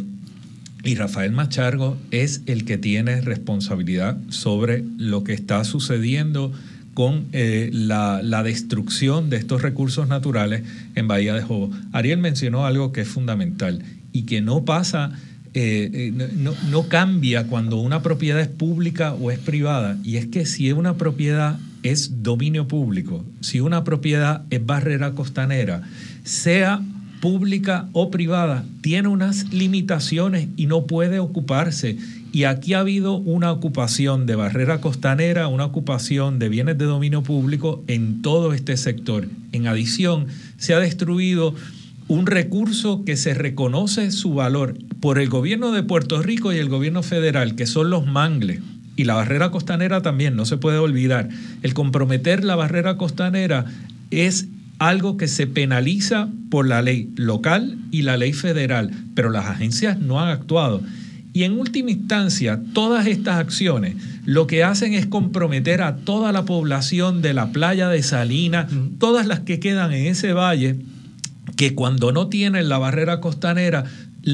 Y Rafael Machargo es el que tiene responsabilidad sobre lo que está sucediendo con eh, la, destrucción de estos recursos naturales en Bahía de Jobo. Ariel mencionó algo que es fundamental y que no pasa, eh, eh, no, no, cambia cuando una propiedad es pública o es privada. Y es que si una propiedad es dominio público, si una propiedad es barrera costanera, sea pública o privada, tiene unas limitaciones y no puede ocuparse y aquí ha habido una ocupación de barrera costanera, una ocupación de bienes de dominio público en todo este sector. En adición, se ha destruido un recurso que se reconoce su valor por el gobierno de Puerto Rico y el gobierno federal, que son los mangles. Y la barrera costanera también, no se puede olvidar. El comprometer la barrera costanera es algo que se penaliza por la ley local y la ley federal, pero las agencias no han actuado. Y en última instancia, todas estas acciones lo que hacen es comprometer a toda la población de la playa de Salina, todas las que quedan en ese valle, que cuando no tienen la barrera costanera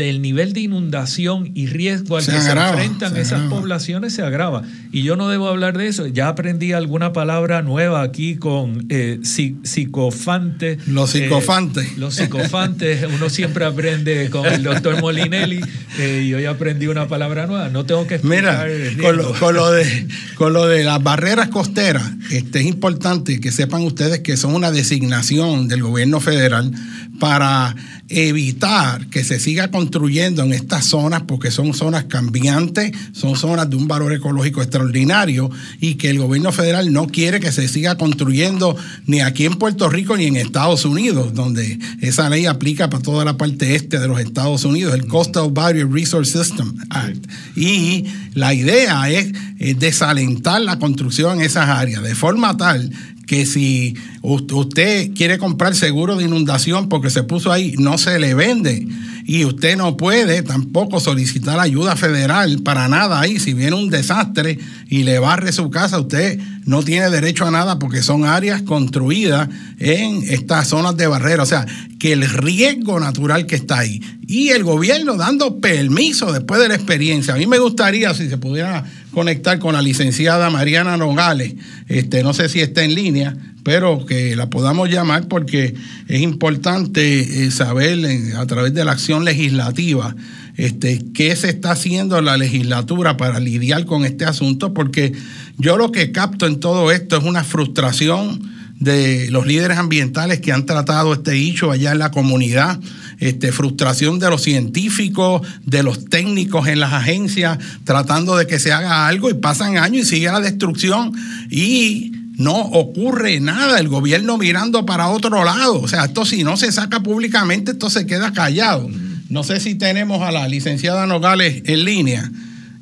el nivel de inundación y riesgo al que se enfrentan esas poblaciones se agrava. Y yo no debo hablar de eso. Ya aprendí alguna palabra nueva aquí con eh, psicofante. Los eh, psicofantes. los psicofantes. Uno siempre aprende con el doctor Molinelli eh, y hoy aprendí una palabra nueva. No tengo que explicar. Mira, con lo, con lo, de, con lo de las barreras costeras, este, es importante que sepan ustedes que son una designación del gobierno federal para evitar que se siga construyendo en estas zonas, porque son zonas cambiantes, son zonas de un valor ecológico extraordinario y que el gobierno federal no quiere que se siga construyendo ni aquí en Puerto Rico ni en Estados Unidos, donde esa ley aplica para toda la parte este de los Estados Unidos, el Coastal Barrier Resource System Act. Y la idea es desalentar la construcción en esas áreas, de forma tal que si usted quiere comprar seguro de inundación porque se puso ahí, no se le vende. Y usted no puede tampoco solicitar ayuda federal para nada ahí. Si viene un desastre y le barre su casa, usted no tiene derecho a nada porque son áreas construidas en estas zonas de barrera. O sea, que el riesgo natural que está ahí y el gobierno dando permiso después de la experiencia. A mí me gustaría si se pudiera conectar con la licenciada Mariana Nogales, este, no sé si está en línea, pero que la podamos llamar porque es importante eh, saber a través de la acción legislativa este, qué se está haciendo en la legislatura para lidiar con este asunto, porque yo lo que capto en todo esto es una frustración de los líderes ambientales que han tratado este hecho allá en la comunidad, este, frustración de los científicos, de los técnicos en las agencias, tratando de que se haga algo y pasan años y sigue la destrucción y no ocurre nada, el gobierno mirando para otro lado. O sea, esto si no se saca públicamente, esto se queda callado. No sé si tenemos a la licenciada Nogales en línea.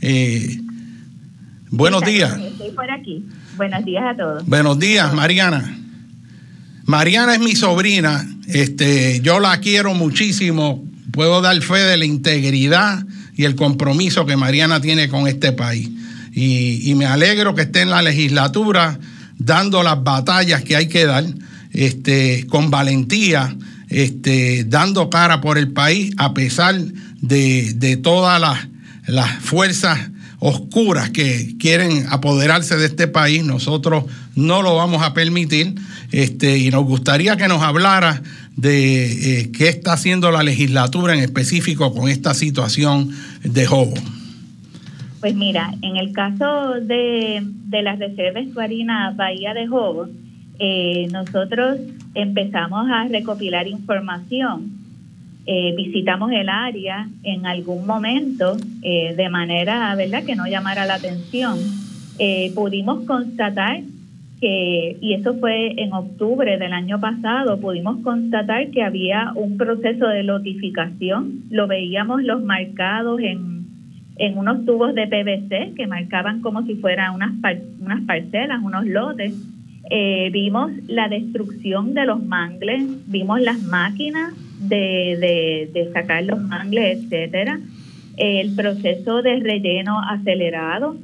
Eh, buenos días. Estoy por aquí. Buenos días a todos. Buenos días, Mariana. Mariana es mi sobrina. Este, yo la quiero muchísimo. Puedo dar fe de la integridad y el compromiso que Mariana tiene con este país. Y, me alegro que esté en la legislatura dando las batallas que hay que dar, este, con valentía este, dando cara por el país a pesar de, todas las, las fuerzas oscuras que quieren apoderarse de este país, nosotros no lo vamos a permitir. Este, y nos gustaría que nos hablara de eh, qué está haciendo la legislatura en específico con esta situación de Jobo. Pues mira, en el caso de, de la reserva Bahía de Jobo, eh, nosotros empezamos a recopilar información. Eh, visitamos el área en algún momento eh, de manera, ¿verdad?, que no llamara la atención. pudimos constatar que, y eso fue en octubre del año pasado, pudimos constatar que había un proceso de lotificación. Lo veíamos los marcados en, en unos tubos de PVC que marcaban como si fueran unas, unas parcelas, unos lotes eh, vimos la destrucción de los mangles, vimos las máquinas de, de, sacar los mangles, etcétera, el proceso de relleno acelerado.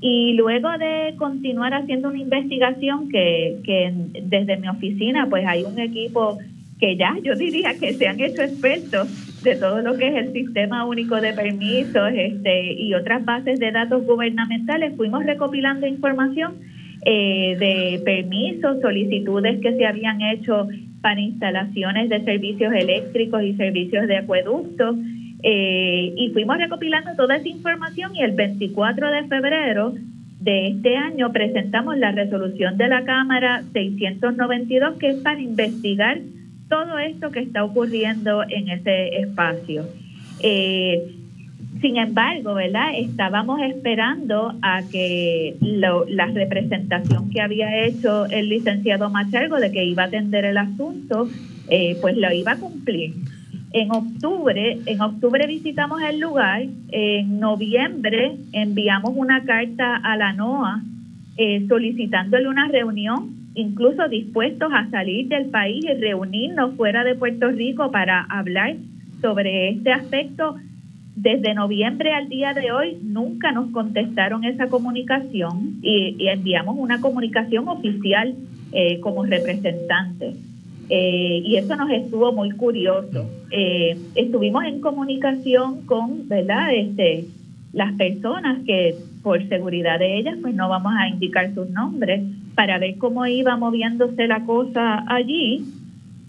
Y luego de continuar haciendo una investigación que, que desde mi oficina pues hay un equipo que ya yo diría que se han hecho expertos de todo lo que es el sistema único de permisos este, y otras bases de datos gubernamentales, fuimos recopilando información eh, de permisos, solicitudes que se habían hecho para instalaciones de servicios eléctricos y servicios de acueductos. Eh, y fuimos recopilando toda esa información y el 24 de febrero de este año presentamos la resolución de la Cámara 692 que es para investigar todo esto que está ocurriendo en ese espacio. Eh, sin embargo, ¿verdad? Estábamos esperando a que la representación que había hecho el licenciado Machargo de que iba a atender el asunto, eh, pues lo iba a cumplir. En octubre, en octubre visitamos el lugar, en noviembre enviamos una carta a la NOA eh, solicitándole una reunión, incluso dispuestos a salir del país y reunirnos fuera de Puerto Rico para hablar sobre este aspecto desde noviembre al día de hoy nunca nos contestaron esa comunicación y, enviamos una comunicación oficial eh, como representantes. Eh, y eso nos estuvo muy curioso. Eh, estuvimos en comunicación con, ¿verdad? Este, las personas que por seguridad de ellas, pues no vamos a indicar sus nombres, para ver cómo iba moviéndose la cosa allí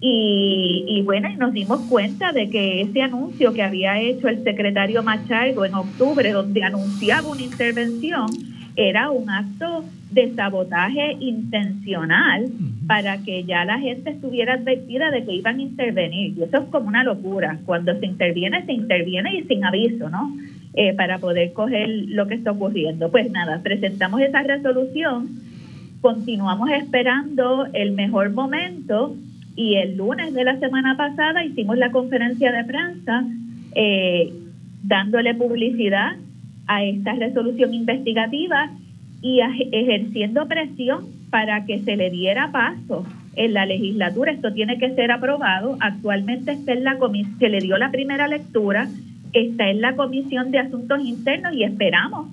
y, bueno, y nos dimos cuenta de que ese anuncio que había hecho el secretario Machargo en octubre, donde anunciaba una intervención, era un acto de sabotaje intencional para que ya la gente estuviera advertida de que iban a intervenir. Y eso es como una locura. Cuando se interviene, se interviene y sin aviso, ¿no? Eh, para poder coger lo que está ocurriendo. Pues nada, presentamos esa resolución, continuamos esperando el mejor momento y el lunes de la semana pasada hicimos la conferencia de prensa eh, dándole publicidad a esta resolución investigativa y ejerciendo presión para que se le diera paso en la legislatura. Esto tiene que ser aprobado. Actualmente está en la se le dio la primera lectura, está en la Comisión de Asuntos Internos y esperamos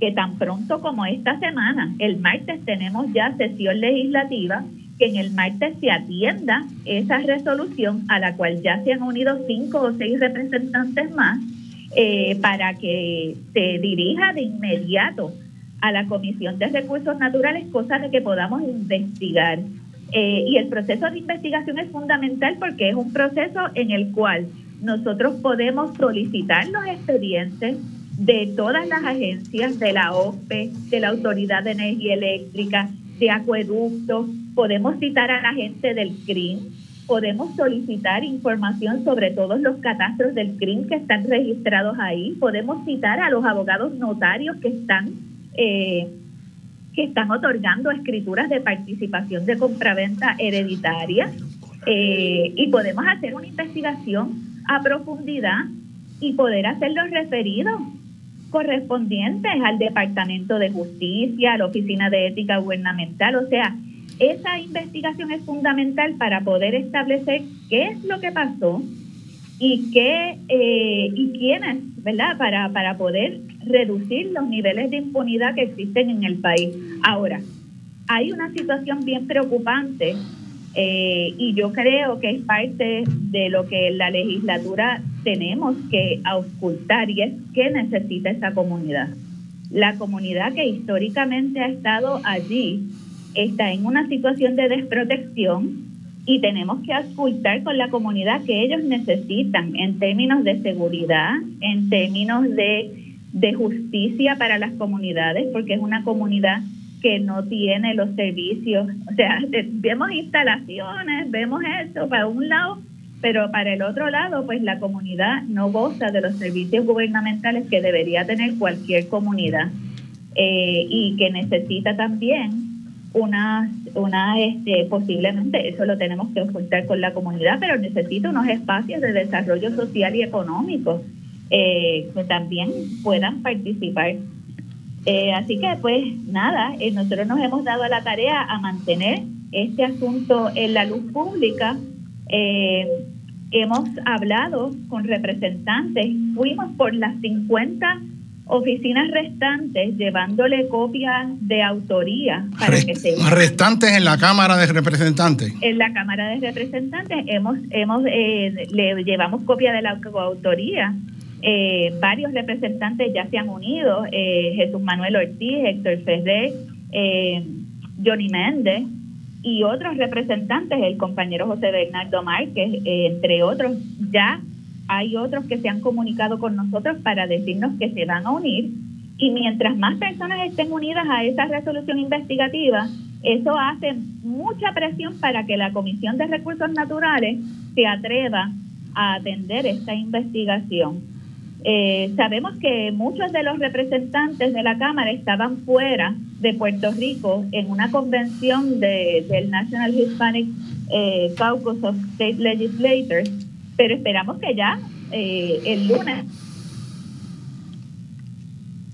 que tan pronto como esta semana, el martes tenemos ya sesión legislativa, que en el martes se atienda esa resolución a la cual ya se han unido cinco o seis representantes más eh, para que se dirija de inmediato a la Comisión de Recursos Naturales, cosa de que podamos investigar. Eh, y el proceso de investigación es fundamental porque es un proceso en el cual nosotros podemos solicitar los expedientes de todas las agencias de la OPE, de la Autoridad de Energía Eléctrica, de Acueductos, podemos citar a la gente del CRIM, podemos solicitar información sobre todos los catastros del CRIM que están registrados ahí, podemos citar a los abogados notarios que están eh, que están otorgando escrituras de participación de compraventa hereditaria eh, y podemos hacer una investigación a profundidad y poder hacer los referidos correspondientes al Departamento de Justicia, a la Oficina de Ética Gubernamental. O sea, esa investigación es fundamental para poder establecer qué es lo que pasó y qué eh, y quiénes, ¿verdad? Para, para poder reducir los niveles de impunidad que existen en el país. Ahora, hay una situación bien preocupante eh, y yo creo que es parte de lo que la legislatura tenemos que auscultar y es que necesita esa comunidad. La comunidad que históricamente ha estado allí está en una situación de desprotección y tenemos que auscultar con la comunidad que ellos necesitan en términos de seguridad, en términos de, de justicia para las comunidades, porque es una comunidad que no tiene los servicios. O sea, (laughs) vemos instalaciones, vemos eso para un lado, pero para el otro lado, pues la comunidad no goza de los servicios gubernamentales que debería tener cualquier comunidad eh, y que necesita también una, una este, posiblemente, eso lo tenemos que ocultar con la comunidad, pero necesita unos espacios de desarrollo social y económico eh, que también puedan participar eh, así que pues nada, eh, nosotros nos hemos dado la tarea a mantener este asunto en la luz pública. Hemos hablado con representantes, fuimos por las 50 oficinas restantes llevándole copias de autoría para que se restantes en la Cámara de Representantes. En la Cámara de Representantes hemos hemos le llevamos copia de la autoría eh, varios representantes ya se han unido, eh, Jesús Manuel Ortiz, Héctor Ferrer, eh, Johnny Méndez y otros representantes, el compañero José Bernardo Márquez, entre otros, ya hay otros que se han comunicado con nosotros para decirnos que se van a unir y mientras más personas estén unidas a esa resolución investigativa, eso hace mucha presión para que la Comisión de Recursos Naturales se atreva a atender esta investigación. Eh, sabemos que muchos de los representantes de la Cámara estaban fuera de Puerto Rico en una convención de, del National Hispanic eh, Caucus of State Legislators, pero esperamos que ya eh, el lunes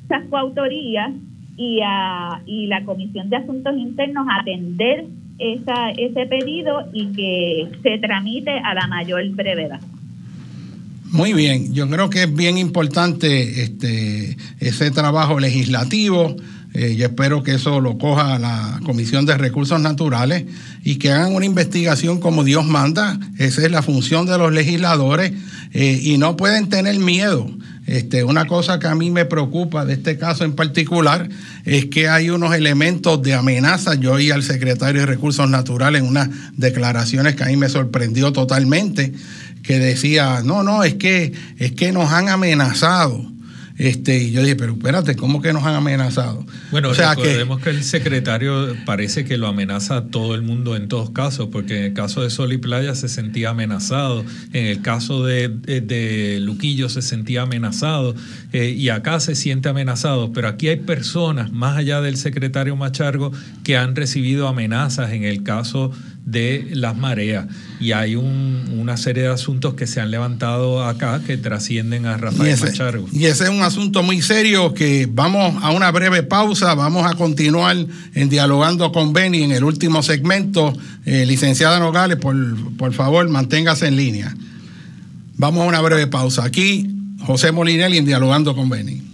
esas coautorías y, a, y la Comisión de Asuntos Internos atender esa, ese pedido y que se tramite a la mayor brevedad. Muy bien, yo creo que es bien importante este, ese trabajo legislativo. Eh, yo espero que eso lo coja la Comisión de Recursos Naturales y que hagan una investigación como Dios manda. Esa es la función de los legisladores eh, y no pueden tener miedo. Este, una cosa que a mí me preocupa de este caso en particular es que hay unos elementos de amenaza. Yo oí al secretario de Recursos Naturales en unas declaraciones que a mí me sorprendió totalmente que decía, no, no, es que, es que nos han amenazado. Este, y yo dije, pero espérate, ¿cómo que nos han amenazado? Bueno, o sea recordemos que, el secretario parece que lo amenaza a todo el mundo en todos casos, porque en el caso de Sol y Playa se sentía amenazado, en el caso de, de, Luquillo se sentía amenazado, eh, y acá se siente amenazado, pero aquí hay personas, más allá del secretario Machargo, que han recibido amenazas en el caso de las mareas. Y hay una serie de asuntos que se han levantado acá que trascienden a Rafael Machargo. Y ese es un asunto muy serio que vamos a una breve pausa, vamos a continuar en dialogando con Benny en el último segmento. Eh, licenciada Nogales, por, por favor, manténgase en línea. Vamos a una breve pausa. Aquí, José Molinelli en dialogando con Benny.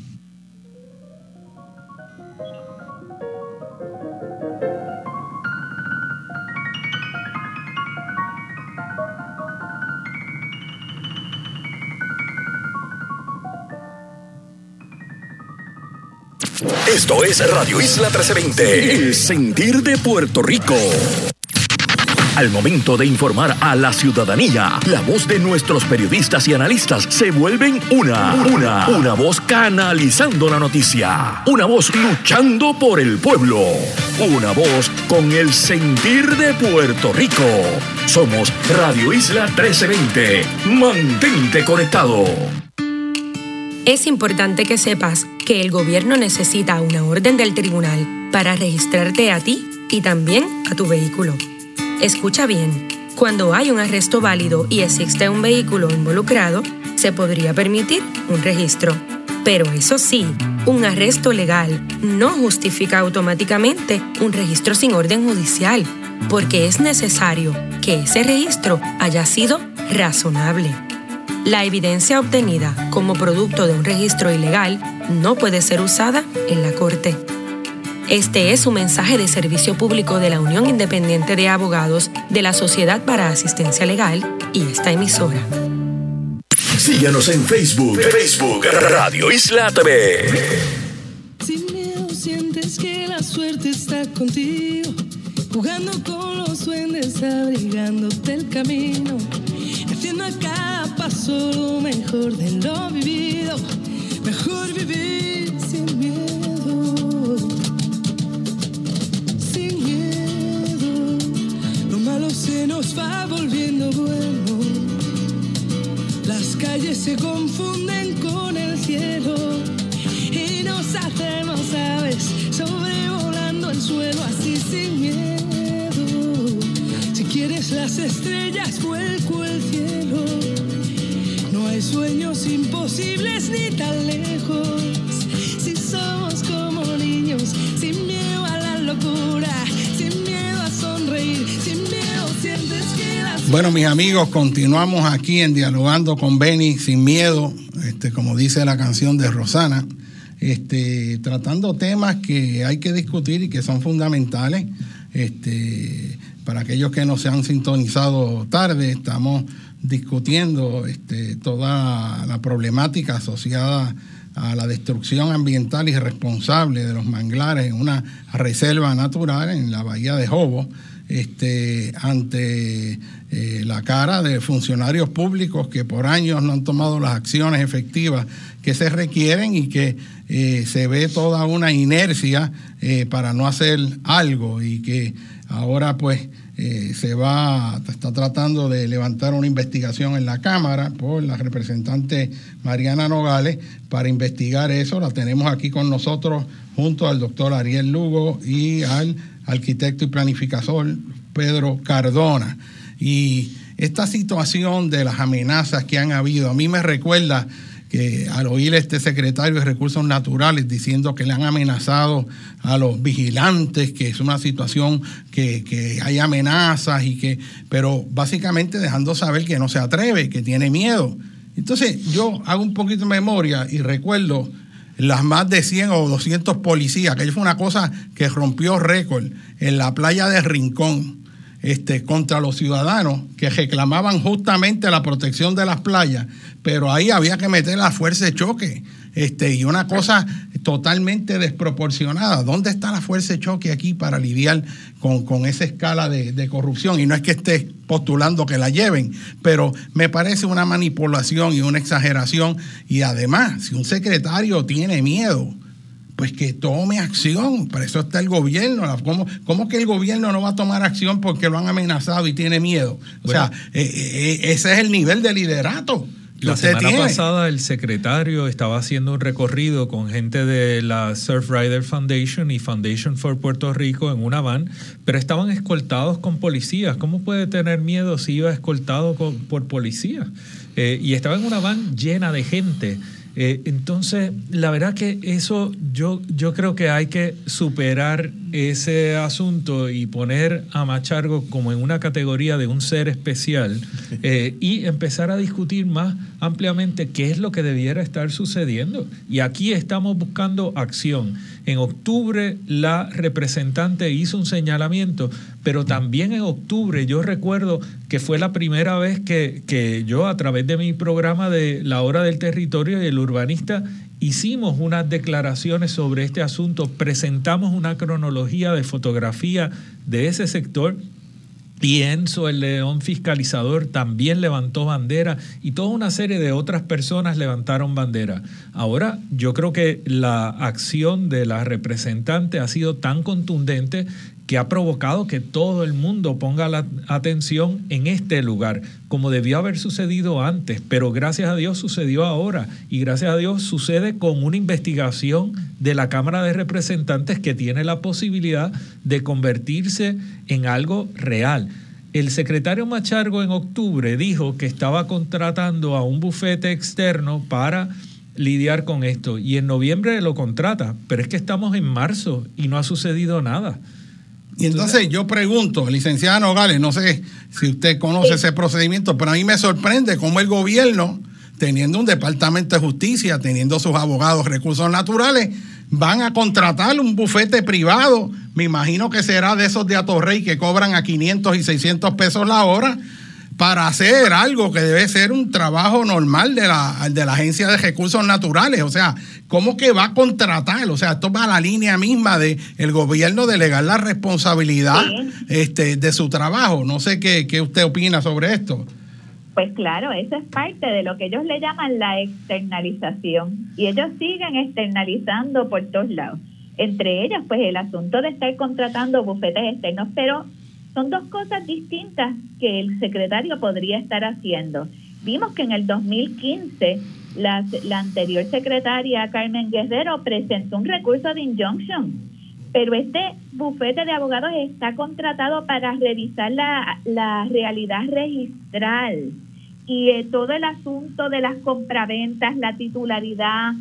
Esto es Radio Isla 1320, el sentir de Puerto Rico. Al momento de informar a la ciudadanía, la voz de nuestros periodistas y analistas se vuelven una, una, una voz canalizando la noticia, una voz luchando por el pueblo, una voz con el sentir de Puerto Rico. Somos Radio Isla 1320. Mantente conectado. Es importante que sepas que el gobierno necesita una orden del tribunal para registrarte a ti y también a tu vehículo. Escucha bien, cuando hay un arresto válido y existe un vehículo involucrado, se podría permitir un registro. Pero eso sí, un arresto legal no justifica automáticamente un registro sin orden judicial, porque es necesario que ese registro haya sido razonable. La evidencia obtenida como producto de un registro ilegal no puede ser usada en la corte. Este es un mensaje de servicio público de la Unión Independiente de Abogados de la Sociedad para Asistencia Legal y esta emisora. Síguenos en Facebook, Facebook Radio Isla TV. Sin miedo sientes que la suerte está contigo, jugando con los duendes, abrigándote el camino, haciendo a cada paso lo mejor de lo vivido, mejor vivir sin miedo. Sin miedo, lo malo se nos va volviendo bueno. Las calles se confunden con el cielo y nos hacemos aves sobrevolando el suelo así sin miedo. Quieres las estrellas, vuelco el cielo. No hay sueños imposibles ni tan lejos. Si somos como niños, sin miedo a la locura, sin miedo a sonreír, sin miedo sientes que las Bueno, mis amigos, continuamos aquí en Dialogando con Benny sin miedo, este, como dice la canción de Rosana, este, tratando temas que hay que discutir y que son fundamentales. Este, para aquellos que no se han sintonizado tarde, estamos discutiendo este, toda la problemática asociada a la destrucción ambiental irresponsable de los manglares en una reserva natural en la bahía de Jobo este, ante eh, la cara de funcionarios públicos que por años no han tomado las acciones efectivas que se requieren y que eh, se ve toda una inercia eh, para no hacer algo y que ahora pues eh, se va, está tratando de levantar una investigación en la Cámara por la representante Mariana Nogales para investigar eso. La tenemos aquí con nosotros junto al doctor Ariel Lugo y al arquitecto y planificador Pedro Cardona. Y esta situación de las amenazas que han habido, a mí me recuerda que al oír este secretario de Recursos Naturales diciendo que le han amenazado a los vigilantes, que es una situación que, que, hay amenazas y que, pero básicamente dejando saber que no se atreve, que tiene miedo. Entonces yo hago un poquito de memoria y recuerdo las más de 100 o 200 policías, que fue una cosa que rompió récord en la playa de Rincón este, contra los ciudadanos que reclamaban justamente la protección de las playas, pero ahí había que meter la fuerza de choque. Este, y una cosa totalmente desproporcionada. ¿Dónde está la fuerza de choque aquí para lidiar con, con esa escala de, de, corrupción? Y no es que esté postulando que la lleven, pero me parece una manipulación y una exageración. Y además, si un secretario tiene miedo, pues que tome acción. Para eso está el gobierno. ¿Cómo, ¿Cómo, que el gobierno no va a tomar acción porque lo han amenazado y tiene miedo? O bueno, sea, eh, eh, ese es el nivel de liderato. La semana tiene. pasada el secretario estaba haciendo un recorrido con gente de la Surfrider Foundation y Foundation for Puerto Rico en una van, pero estaban escoltados con policías. ¿Cómo puede tener miedo si iba escoltado con, por policías? Eh, y estaba en una van llena de gente. Eh, entonces, la verdad que eso yo, yo creo que hay que superar ese asunto y poner a Machargo como en una categoría de un ser especial (laughs) eh, y empezar a discutir más ampliamente qué es lo que debiera estar sucediendo. Y aquí estamos buscando acción. En octubre la representante hizo un señalamiento, pero también en octubre yo recuerdo que fue la primera vez que, que yo a través de mi programa de La Hora del Territorio y el Urbanista hicimos unas declaraciones sobre este asunto, presentamos una cronología de fotografía de ese sector Pienso, el león fiscalizador, también levantó bandera y toda una serie de otras personas levantaron bandera. Ahora, yo creo que la acción de la representante ha sido tan contundente que ha provocado que todo el mundo ponga la atención en este lugar, como debió haber sucedido antes, pero gracias a Dios sucedió ahora y gracias a Dios sucede con una investigación de la Cámara de Representantes que tiene la posibilidad de convertirse en algo real. El secretario Machargo en octubre dijo que estaba contratando a un bufete externo para lidiar con esto y en noviembre lo contrata, pero es que estamos en marzo y no ha sucedido nada. Y entonces yo pregunto, licenciada Nogales, no sé si usted conoce ese procedimiento, pero a mí me sorprende cómo el gobierno, teniendo un departamento de justicia, teniendo sus abogados recursos naturales, van a contratar un bufete privado. Me imagino que será de esos de Atorrey que cobran a 500 y 600 pesos la hora para hacer algo que debe ser un trabajo normal de la, de la Agencia de Recursos Naturales. O sea, ¿cómo que va a contratar? O sea, esto va a la línea misma de el gobierno delegar la responsabilidad este, de su trabajo. No sé qué, qué usted opina sobre esto. Pues claro, eso es parte de lo que ellos le llaman la externalización. Y ellos siguen externalizando por todos lados. Entre ellos, pues el asunto de estar contratando bufetes externos, pero son dos cosas distintas que el secretario podría estar haciendo. Vimos que en el 2015 la, la anterior secretaria Carmen Guerrero presentó un recurso de injunction, pero este bufete de abogados está contratado para revisar la, la realidad registral y eh, todo el asunto de las compraventas, la titularidad,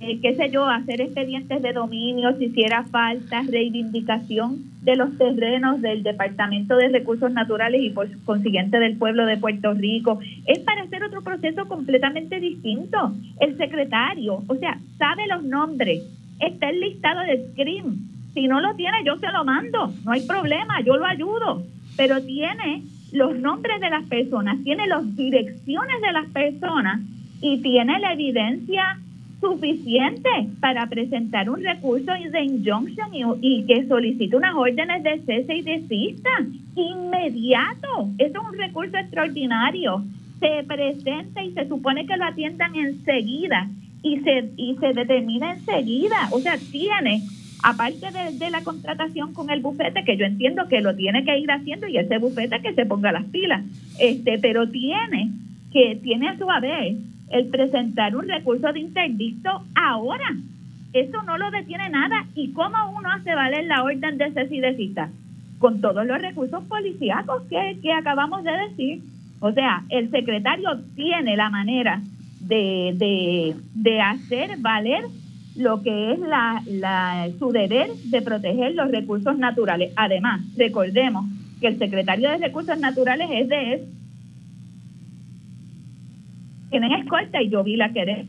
eh, qué sé yo, hacer expedientes de dominio si hiciera falta, reivindicación de los terrenos del Departamento de Recursos Naturales y por consiguiente del pueblo de Puerto Rico. Es para hacer otro proceso completamente distinto. El secretario, o sea, sabe los nombres, está el listado del CRIM. Si no lo tiene, yo se lo mando, no hay problema, yo lo ayudo, pero tiene los nombres de las personas, tiene las direcciones de las personas y tiene la evidencia suficiente para presentar un recurso de injunction y, que solicite unas órdenes de cese y desista inmediato. Eso es un recurso extraordinario. Se presenta y se supone que lo atiendan enseguida y se, y se determina enseguida. O sea, tiene, aparte de, de la contratación con el bufete, que yo entiendo que lo tiene que ir haciendo y ese bufete que se ponga las pilas, este, pero tiene que tiene a su haber el presentar un recurso de interdicto ahora. Eso no lo detiene nada. ¿Y cómo uno hace valer la orden de cita? Con todos los recursos policíacos que, que acabamos de decir. O sea, el secretario tiene la manera de, de, de hacer valer lo que es la, la, su deber de proteger los recursos naturales. Además, recordemos que el secretario de Recursos Naturales es de tienen escolta y yo vi la querer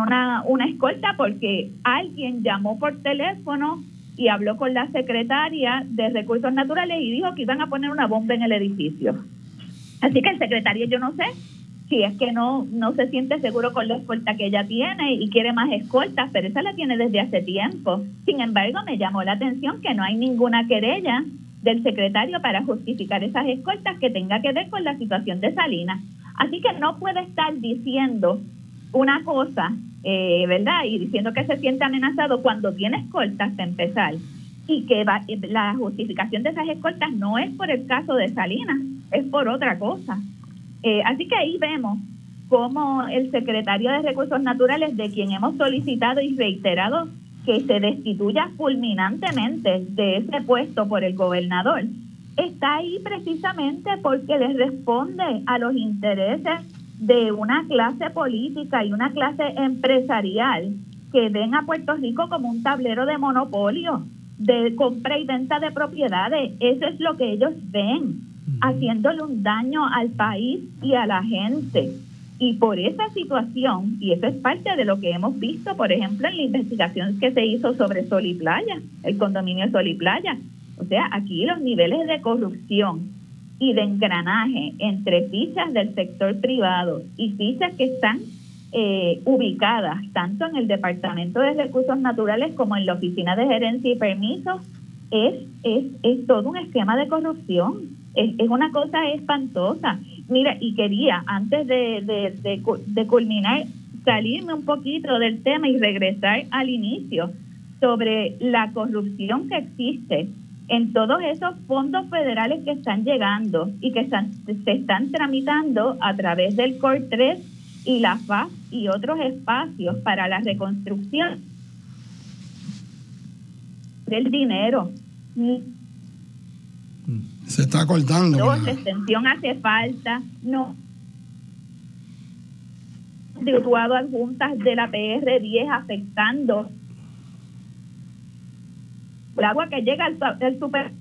una, una escolta porque alguien llamó por teléfono y habló con la secretaria de Recursos Naturales y dijo que iban a poner una bomba en el edificio. Así que el secretario yo no sé si es que no, no se siente seguro con la escolta que ella tiene y quiere más escoltas, pero esa la tiene desde hace tiempo. Sin embargo, me llamó la atención que no hay ninguna querella del secretario para justificar esas escoltas que tenga que ver con la situación de Salinas. Así que no puede estar diciendo una cosa, eh, ¿verdad? Y diciendo que se siente amenazado cuando tiene escoltas para empezar y que va, la justificación de esas escoltas no es por el caso de Salinas, es por otra cosa. Eh, así que ahí vemos cómo el secretario de Recursos Naturales, de quien hemos solicitado y reiterado que se destituya fulminantemente de ese puesto por el gobernador, está ahí precisamente porque le responde a los intereses de una clase política y una clase empresarial que ven a Puerto Rico como un tablero de monopolio, de compra y venta de propiedades. Eso es lo que ellos ven, haciéndole un daño al país y a la gente. Y por esa situación, y eso es parte de lo que hemos visto, por ejemplo, en la investigación que se hizo sobre Sol y Playa, el condominio Sol y Playa. O sea, aquí los niveles de corrupción y de engranaje entre fichas del sector privado y fichas que están eh, ubicadas tanto en el Departamento de Recursos Naturales como en la Oficina de Gerencia y Permisos, es, es, es todo un esquema de corrupción. Es, es una cosa espantosa. Mira, y quería, antes de, de, culminar, salirme un poquito del tema y regresar al inicio sobre la corrupción que existe en todos esos fondos federales que están llegando y que están, se están tramitando a través del COR 3 y la FAS y otros espacios para la reconstrucción del dinero. Se está cortando. No, la extensión hace falta, no. Situado adjuntas de la PR10 afectando el agua que llega al, al super.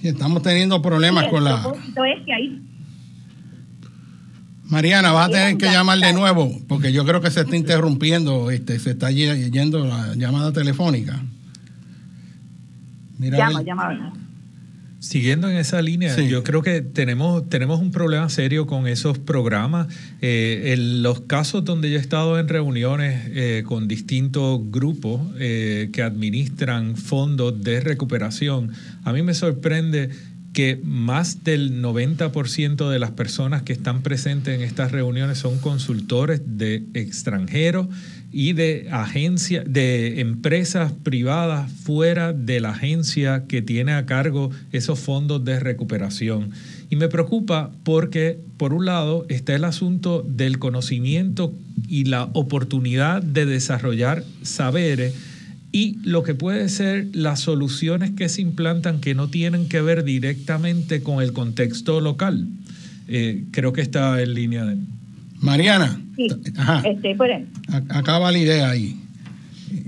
Sí, estamos teniendo problemas con la. Es que ahí Mariana, vas a tener que llamar de nuevo, porque yo creo que se está interrumpiendo, este, se está yendo la llamada telefónica. Mira llama, llama. Siguiendo en esa línea, Sí. yo creo que tenemos, tenemos un problema serio con esos programas. Eh, en los casos donde yo he estado en reuniones eh, con distintos grupos eh, que administran fondos de recuperación, a mí me sorprende que más del 90% de las personas que están presentes en estas reuniones son consultores de extranjeros y de agencias, de empresas privadas fuera de la agencia que tiene a cargo esos fondos de recuperación. Y me preocupa porque, por un lado, está el asunto del conocimiento y la oportunidad de desarrollar saberes y lo que puede ser las soluciones que se implantan que no tienen que ver directamente con el contexto local. Eh, creo que está en línea de... Mariana, Sí, Ajá. estoy por ahí. acaba la idea ahí.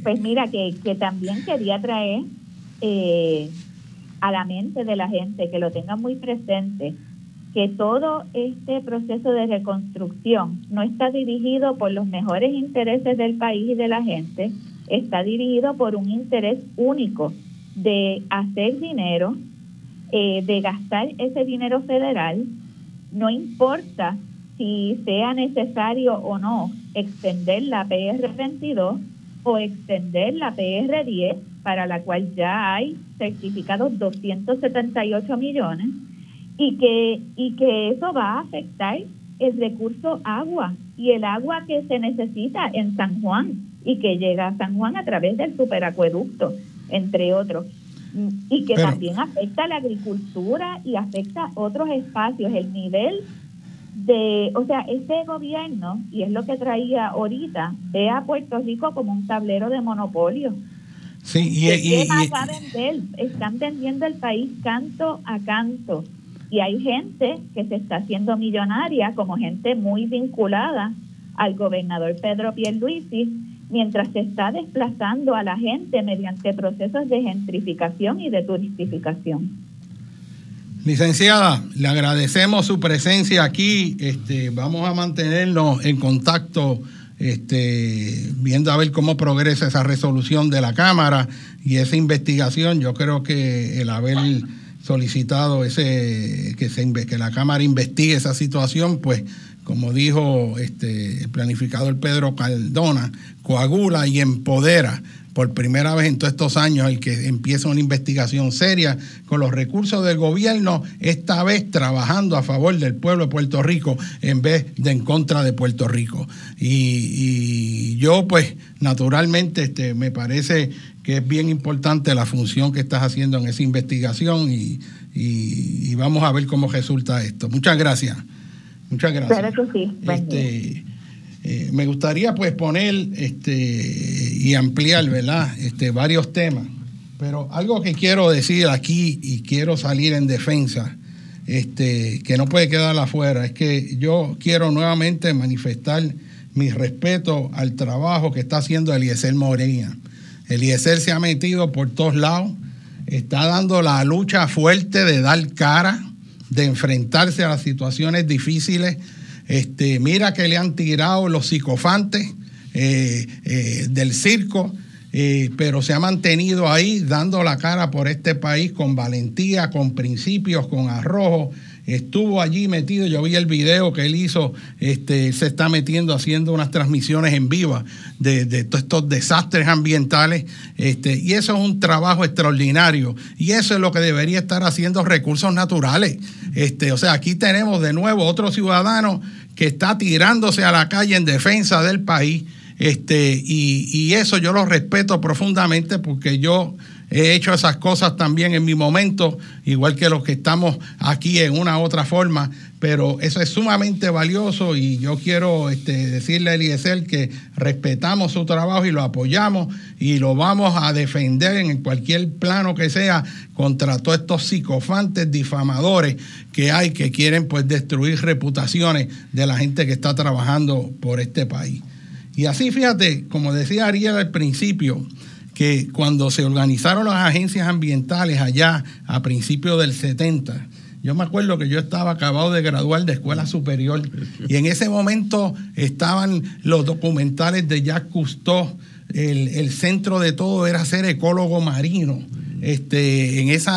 Pues mira, que, que también quería traer eh, a la mente de la gente, que lo tengan muy presente, que todo este proceso de reconstrucción no está dirigido por los mejores intereses del país y de la gente, está dirigido por un interés único de hacer dinero, eh, de gastar ese dinero federal, no importa si sea necesario o no extender la PR22 o extender la PR10, para la cual ya hay certificados 278 millones, y que, y que eso va a afectar el recurso agua y el agua que se necesita en San Juan y que llega a San Juan a través del superacueducto, entre otros. Y que Pero- también afecta a la agricultura y afecta otros espacios. El nivel de, o sea, este gobierno, y es lo que traía ahorita, ve a Puerto Rico como un tablero de monopolio. Sí, y, ¿Qué y- y- a vender? Están vendiendo el país canto a canto. Y hay gente que se está haciendo millonaria, como gente muy vinculada al gobernador Pedro Pierluisi, mientras se está desplazando a la gente mediante procesos de gentrificación y de turistificación. Licenciada, le agradecemos su presencia aquí. Este, vamos a mantenernos en contacto, este, viendo a ver cómo progresa esa resolución de la Cámara y esa investigación. Yo creo que el haber solicitado ese que la Cámara investigue esa situación, pues como dijo este el planificador Pedro Cardona, coagula y empodera por primera vez en todos estos años el que empieza una investigación seria con los recursos del gobierno, esta vez trabajando a favor del pueblo de Puerto Rico en vez de en contra de Puerto Rico. Y, y yo pues naturalmente este, me parece que es bien importante la función que estás haciendo en esa investigación y, y- y vamos a ver cómo resulta esto. Muchas gracias. Muchas gracias. Claro que sí. Este, eh, me gustaría pues poner este y ampliar, ¿verdad? Este, varios temas. Pero algo que quiero decir aquí y quiero salir en defensa, este, que no puede quedar afuera, es que yo quiero nuevamente manifestar mi respeto al trabajo que está haciendo Eliezer Moreira. Eliezer se ha metido por todos lados, está dando la lucha fuerte de dar cara, de enfrentarse a las situaciones difíciles. Este, mira que le han tirado los psicofantes eh, eh, del circo, eh, pero se ha mantenido ahí dando la cara por este país con valentía, con principios, con arrojo estuvo allí metido, yo vi el video que él hizo, este, se está metiendo haciendo unas transmisiones en viva de, de todos estos desastres ambientales, este, y eso es un trabajo extraordinario, y eso es lo que debería estar haciendo recursos naturales. Este, o sea, aquí tenemos de nuevo otro ciudadano que está tirándose a la calle en defensa del país. Este, y, y eso yo lo respeto profundamente porque yo he hecho esas cosas también en mi momento, igual que los que estamos aquí en una u otra forma, pero eso es sumamente valioso y yo quiero este, decirle a Eliezer que respetamos su trabajo y lo apoyamos y lo vamos a defender en cualquier plano que sea contra todos estos psicofantes difamadores que hay que quieren pues destruir reputaciones de la gente que está trabajando por este país. Y así, fíjate, como decía Ariel al principio, que cuando se organizaron las agencias ambientales allá a principios del 70, yo me acuerdo que yo estaba acabado de graduar de escuela superior y en ese momento estaban los documentales de Jacques Cousteau. El, el centro de todo era ser ecólogo marino este, en ese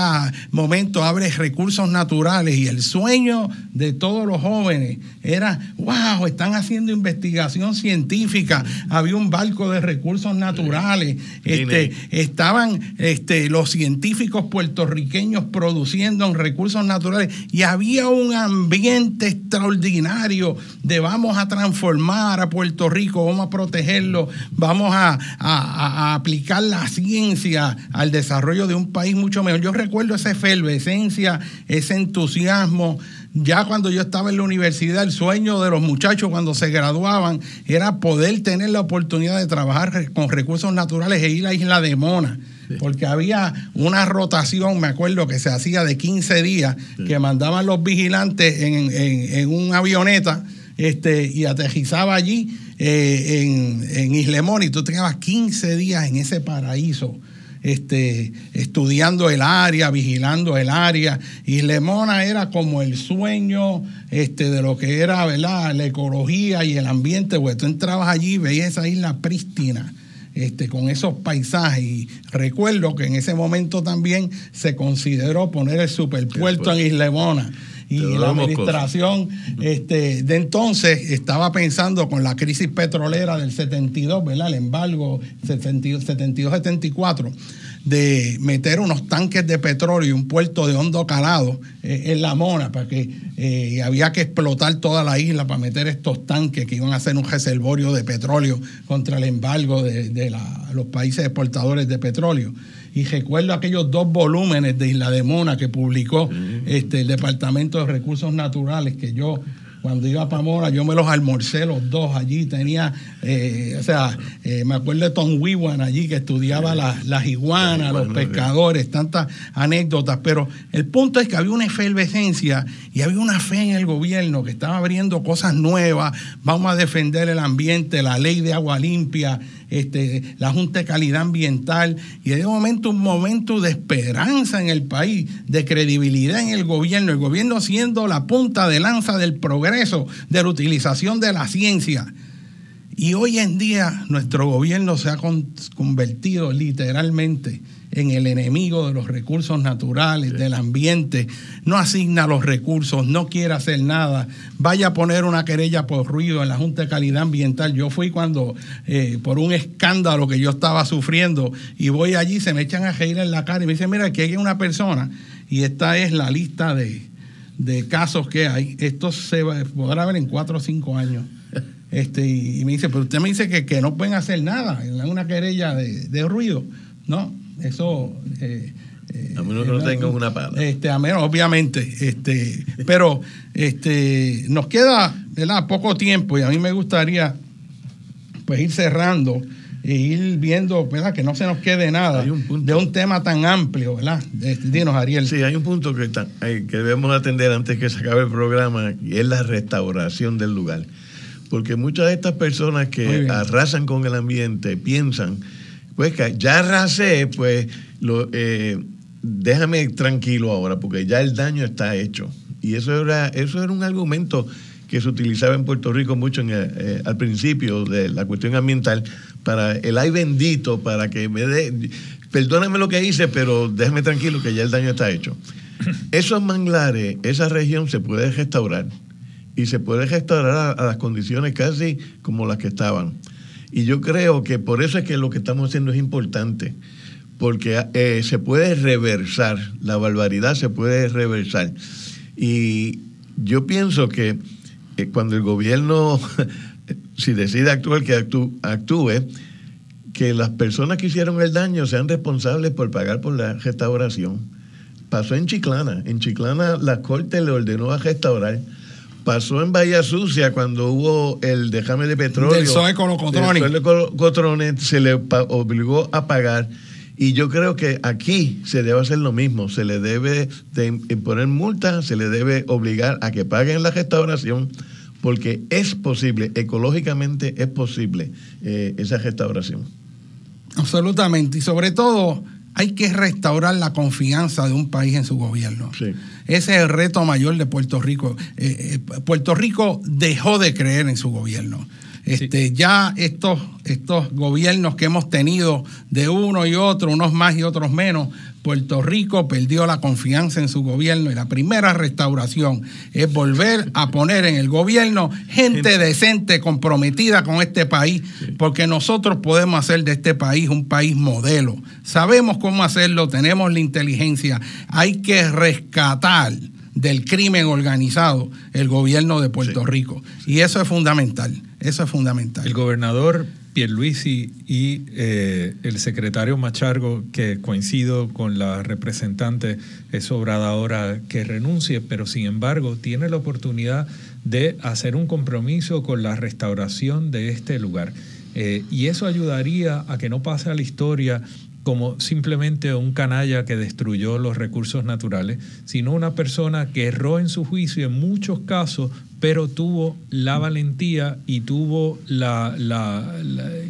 momento abre recursos naturales y el sueño de todos los jóvenes era, wow, están haciendo investigación científica, había un barco de recursos naturales, este, estaban este, los científicos puertorriqueños produciendo en recursos naturales y había un ambiente extraordinario de vamos a transformar a Puerto Rico, vamos a protegerlo, vamos a, a aplicar la ciencia al desarrollo de un país mucho mejor. Yo recuerdo esa efervescencia, ese entusiasmo. Ya cuando yo estaba en la universidad, el sueño de los muchachos cuando se graduaban era poder tener la oportunidad de trabajar con recursos naturales e ir a la isla de Mona. Porque había una rotación, me acuerdo, que se hacía de 15 días, que mandaban los vigilantes en, en, una avioneta este, y aterrizaba allí eh, en, en Islemón y tú tenías 15 días en ese paraíso este, estudiando el área, vigilando el área. Y Lemona era como el sueño este, de lo que era ¿verdad? la ecología y el ambiente, porque tú entrabas allí y veías esa isla prístina. Este, con esos paisajes. Y recuerdo que en ese momento también se consideró poner el superpuerto en Islemona y la administración este, de entonces estaba pensando con la crisis petrolera del 72, ¿verdad? El embargo 72-74 de meter unos tanques de petróleo y un puerto de hondo calado eh, en la Mona, para que eh, había que explotar toda la isla para meter estos tanques que iban a ser un reservorio de petróleo contra el embargo de, los países exportadores de petróleo. Y recuerdo aquellos dos volúmenes de Isla de Mona que publicó este, el Departamento de Recursos Naturales, que yo cuando iba a Pamora, yo me los almorcé los dos allí. Tenía, eh, o sea, eh, me acuerdo de Tom Wiwan allí que estudiaba las iguanas, los pescadores, tantas anécdotas. Pero el punto es que había una efervescencia y había una fe en el gobierno que estaba abriendo cosas nuevas. Vamos a defender el ambiente, la ley de agua limpia, este, la Junta de Calidad Ambiental, y de momento un momento de esperanza en el país, de credibilidad en el gobierno, el gobierno siendo la punta de lanza del progreso, de la utilización de la ciencia. Y hoy en día nuestro gobierno se ha convertido literalmente en el enemigo de los recursos naturales, del ambiente, no asigna los recursos, no quiere hacer nada, vaya a poner una querella por ruido en la Junta de Calidad Ambiental. Yo fui cuando, eh, por un escándalo que yo estaba sufriendo, y voy allí, se me echan a reír en la cara y me dicen, mira, aquí hay una persona, y esta es la lista de, casos que hay. Esto se podrá ver en cuatro o cinco años. (laughs) Este, y me dice, pero usted me dice que, que no pueden hacer nada, en una querella de, de ruido. No, eso... Eh, a menos que no eh, tengan una pala. Este, a menos, obviamente. Este, pero este, nos queda ¿verdad? poco tiempo y a mí me gustaría pues ir cerrando e ir viendo ¿verdad? que no se nos quede nada de un tema tan amplio, ¿verdad? Dinos, Ariel. Sí, hay un punto que, que debemos atender antes que se acabe el programa y es la restauración del lugar. Porque muchas de estas personas que arrasan con el ambiente piensan pues ya arrasé, pues lo, eh, déjame tranquilo ahora, porque ya el daño está hecho. Y eso era, eso era un argumento que se utilizaba en Puerto Rico mucho en eh, al principio de la cuestión ambiental, para el ay bendito, para que me dé, perdóname lo que hice, pero déjame tranquilo que ya el daño está hecho. (coughs) esos manglares, esa región se puede restaurar y se puede restaurar a, a las condiciones casi como las que estaban. Y yo creo que por eso es que lo que estamos haciendo es importante, porque eh, se puede reversar, la barbaridad se puede reversar. Y yo pienso que eh, cuando el gobierno, (laughs) si decide actuar, que actú- actúe, que las personas que hicieron el daño sean responsables por pagar por la restauración. Pasó en Chiclana. En Chiclana la corte le ordenó a restaurar. Pasó en Bahía Sucia cuando hubo el dejame de petróleo. Del Zoe con los cotrones. Del Zoe con los cotrones, se le obligó a pagar. Y yo creo que aquí se debe hacer lo mismo. Se le debe de imponer multas, se le debe obligar a que paguen la restauración, porque es posible, ecológicamente es posible eh, esa restauración. Absolutamente. Y sobre todo, hay que restaurar la confianza de un país en su gobierno. Sí. Ese es el reto mayor de Puerto Rico. Eh, eh, Puerto Rico dejó de creer en su gobierno. Este, Ya estos, estos gobiernos que hemos tenido de uno y otro, unos más y otros menos, Puerto Rico perdió la confianza en su gobierno y la primera restauración es volver a poner en el gobierno gente decente, comprometida con este país, porque nosotros podemos hacer de este país un país modelo. Sabemos cómo hacerlo, tenemos la inteligencia. Hay que rescatar del crimen organizado el gobierno de Puerto Rico. Y eso es fundamental, eso es fundamental. El gobernador Pierluisi y eh, el secretario Machargo, que coincido con la representante, es sobrada ahora que renuncie, pero sin embargo tiene la oportunidad de hacer un compromiso con la restauración de este lugar. Eh, y eso ayudaría a que no pase a la historia como simplemente un canalla que destruyó los recursos naturales, sino una persona que erró en su juicio en muchos casos, pero tuvo la valentía y tuvo la,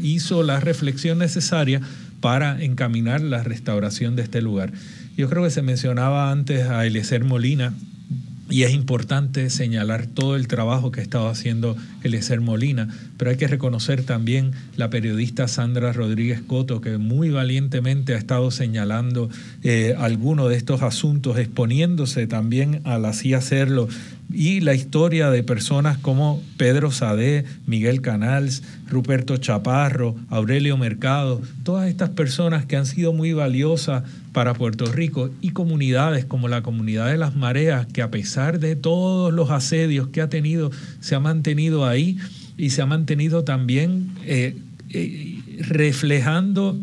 hizo la reflexión necesaria para encaminar la restauración de este lugar. Yo creo que se mencionaba antes a Eliezer Molina, y es importante señalar todo el trabajo que ha estado haciendo Eliezer Molina, pero hay que reconocer también la periodista Sandra Rodríguez Coto, que muy valientemente ha estado señalando eh, algunos de estos asuntos, exponiéndose también al así hacerlo, y la historia de personas como Pedro Sadé, Miguel Canals, Ruperto Chaparro, Aurelio Mercado, todas estas personas que han sido muy valiosas para Puerto Rico y comunidades como la comunidad de las mareas, que a pesar de todos los asedios que ha tenido, se ha mantenido ahí y se ha mantenido también eh, eh, reflejando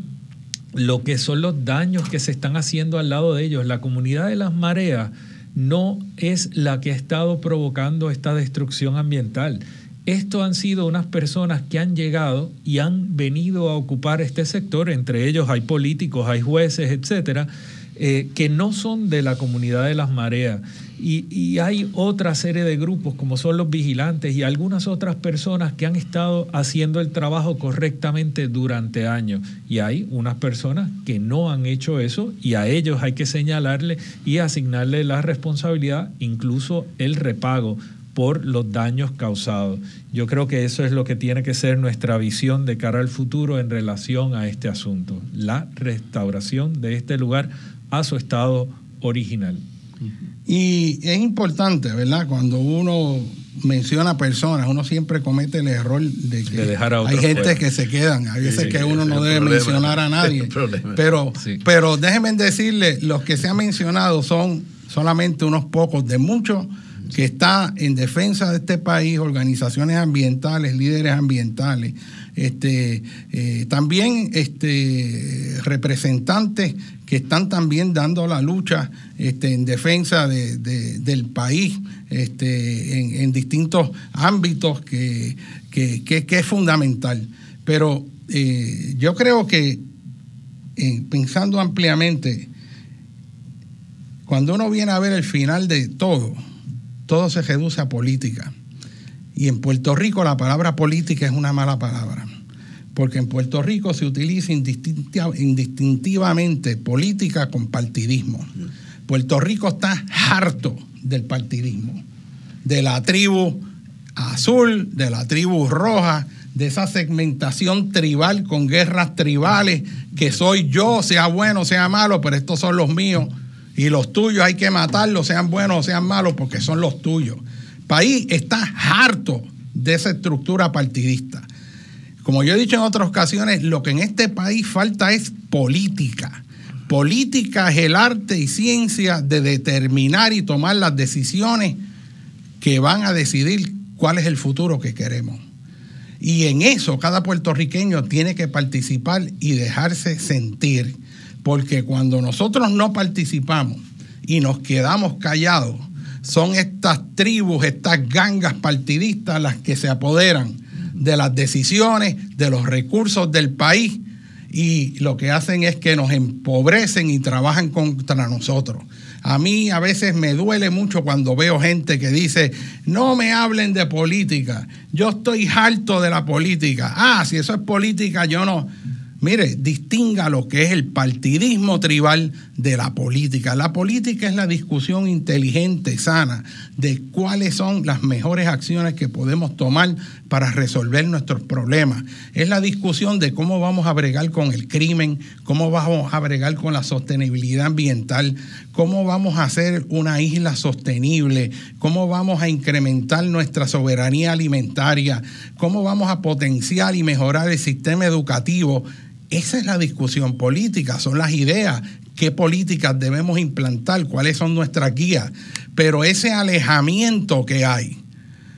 lo que son los daños que se están haciendo al lado de ellos. La comunidad de las mareas no es la que ha estado provocando esta destrucción ambiental. Estos han sido unas personas que han llegado y han venido a ocupar este sector, entre ellos hay políticos, hay jueces, etcétera, eh, que no son de la comunidad de las mareas. Y, y hay otra serie de grupos, como son los vigilantes y algunas otras personas que han estado haciendo el trabajo correctamente durante años. Y hay unas personas que no han hecho eso y a ellos hay que señalarle y asignarle la responsabilidad, incluso el repago por los daños causados. Yo creo que eso es lo que tiene que ser nuestra visión de cara al futuro en relación a este asunto, la restauración de este lugar a su estado original. Y es importante, ¿verdad? Cuando uno menciona personas, uno siempre comete el error de que De dejar a hay gente fuera. que se quedan. Hay veces Sí, que uno no debe problema. mencionar a nadie. (laughs) Pero, Sí. pero déjenme decirle, los que se han mencionado son solamente unos pocos de muchos que están en defensa de este país, organizaciones ambientales, líderes ambientales, este, eh, también este, representantes que están también dando la lucha este, en defensa de- de- del país este, en, distintos ámbitos que- que es fundamental. Pero eh, yo creo que eh, pensando ampliamente, cuando uno viene a ver el final de todo, todo se reduce a política. Y en Puerto Rico la palabra política es una mala palabra, porque en Puerto Rico se utiliza indistinti- indistintivamente política con partidismo. Puerto Rico está harto del partidismo, de la tribu azul, de la tribu roja, de esa segmentación tribal con guerras tribales, que soy yo, sea bueno, sea malo, pero estos son los míos. y los tuyos hay que matarlos, sean buenos o sean malos, porque son los tuyos. El país está harto de esa estructura partidista. Como yo he dicho en otras ocasiones, lo que en este país falta es política. Política es el arte y ciencia de determinar y tomar las decisiones que van a decidir cuál es el futuro que queremos. Y en eso cada puertorriqueño tiene que participar y dejarse sentir porque cuando nosotros no participamos y nos quedamos callados, son estas tribus, estas gangas partidistas las que se apoderan de las decisiones, de los recursos del país y lo que hacen es que nos empobrecen y trabajan contra nosotros. A mí a veces me duele mucho cuando veo gente que dice, no me hablen de política, yo estoy harto de la política. Ah, si eso es política, yo no. Mire, distinga lo que es el partidismo tribal de la política. La política es la discusión inteligente, sana, de cuáles son las mejores acciones que podemos tomar para resolver nuestros problemas. Es la discusión de cómo vamos a bregar con el crimen, cómo vamos a bregar con la sostenibilidad ambiental, cómo vamos a hacer una isla sostenible, cómo vamos a incrementar nuestra soberanía alimentaria, cómo vamos a potenciar y mejorar el sistema educativo esa es la discusión política, son las ideas, qué políticas debemos implantar, cuáles son nuestras guías. Pero ese alejamiento que hay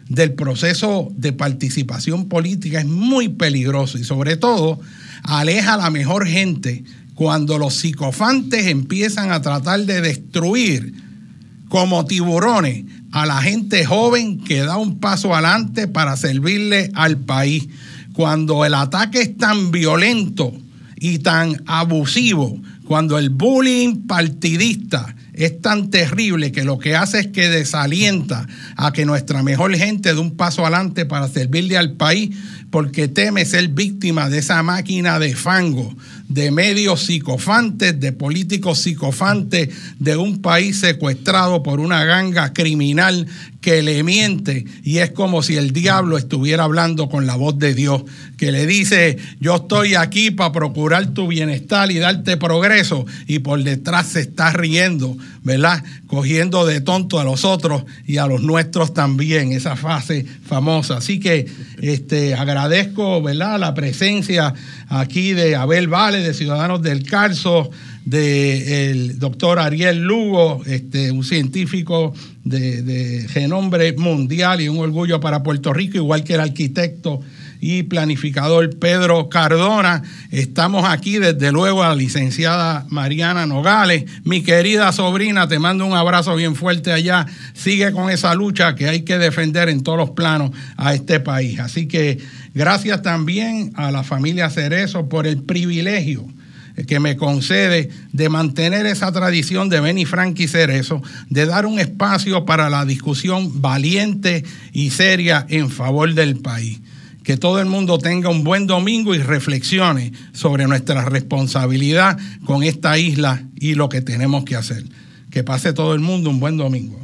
del proceso de participación política es muy peligroso y sobre todo aleja a la mejor gente cuando los psicofantes empiezan a tratar de destruir como tiburones a la gente joven que da un paso adelante para servirle al país. Cuando el ataque es tan violento y tan abusivo, cuando el bullying partidista es tan terrible que lo que hace es que desalienta a que nuestra mejor gente dé un paso adelante para servirle al país, porque teme ser víctima de esa máquina de fango, de medios psicofantes, de políticos psicofantes, de un país secuestrado por una ganga criminal que le miente y es como si el diablo estuviera hablando con la voz de Dios, que le dice, yo estoy aquí para procurar tu bienestar y darte progreso y por detrás se está riendo, ¿verdad? Cogiendo de tonto a los otros y a los nuestros también, esa fase famosa. Así que este, agradezco, ¿verdad? La presencia aquí de Abel Vale, de Ciudadanos del Carso, del doctor Ariel Lugo, este, un científico de, de renombre mundial y un orgullo para Puerto Rico, igual que el arquitecto y planificador Pedro Cardona. Estamos aquí desde luego a la licenciada Mariana Nogales. Mi querida sobrina, te mando un abrazo bien fuerte allá. Sigue con esa lucha que hay que defender en todos los planos a este país. Así que gracias también a la familia Cerezo por el privilegio que me concede de mantener esa tradición de Benny Frank Cerezo, de dar un espacio para la discusión valiente y seria en favor del país. Que todo el mundo tenga un buen domingo y reflexione sobre nuestra responsabilidad con esta isla y lo que tenemos que hacer. Que pase todo el mundo un buen domingo.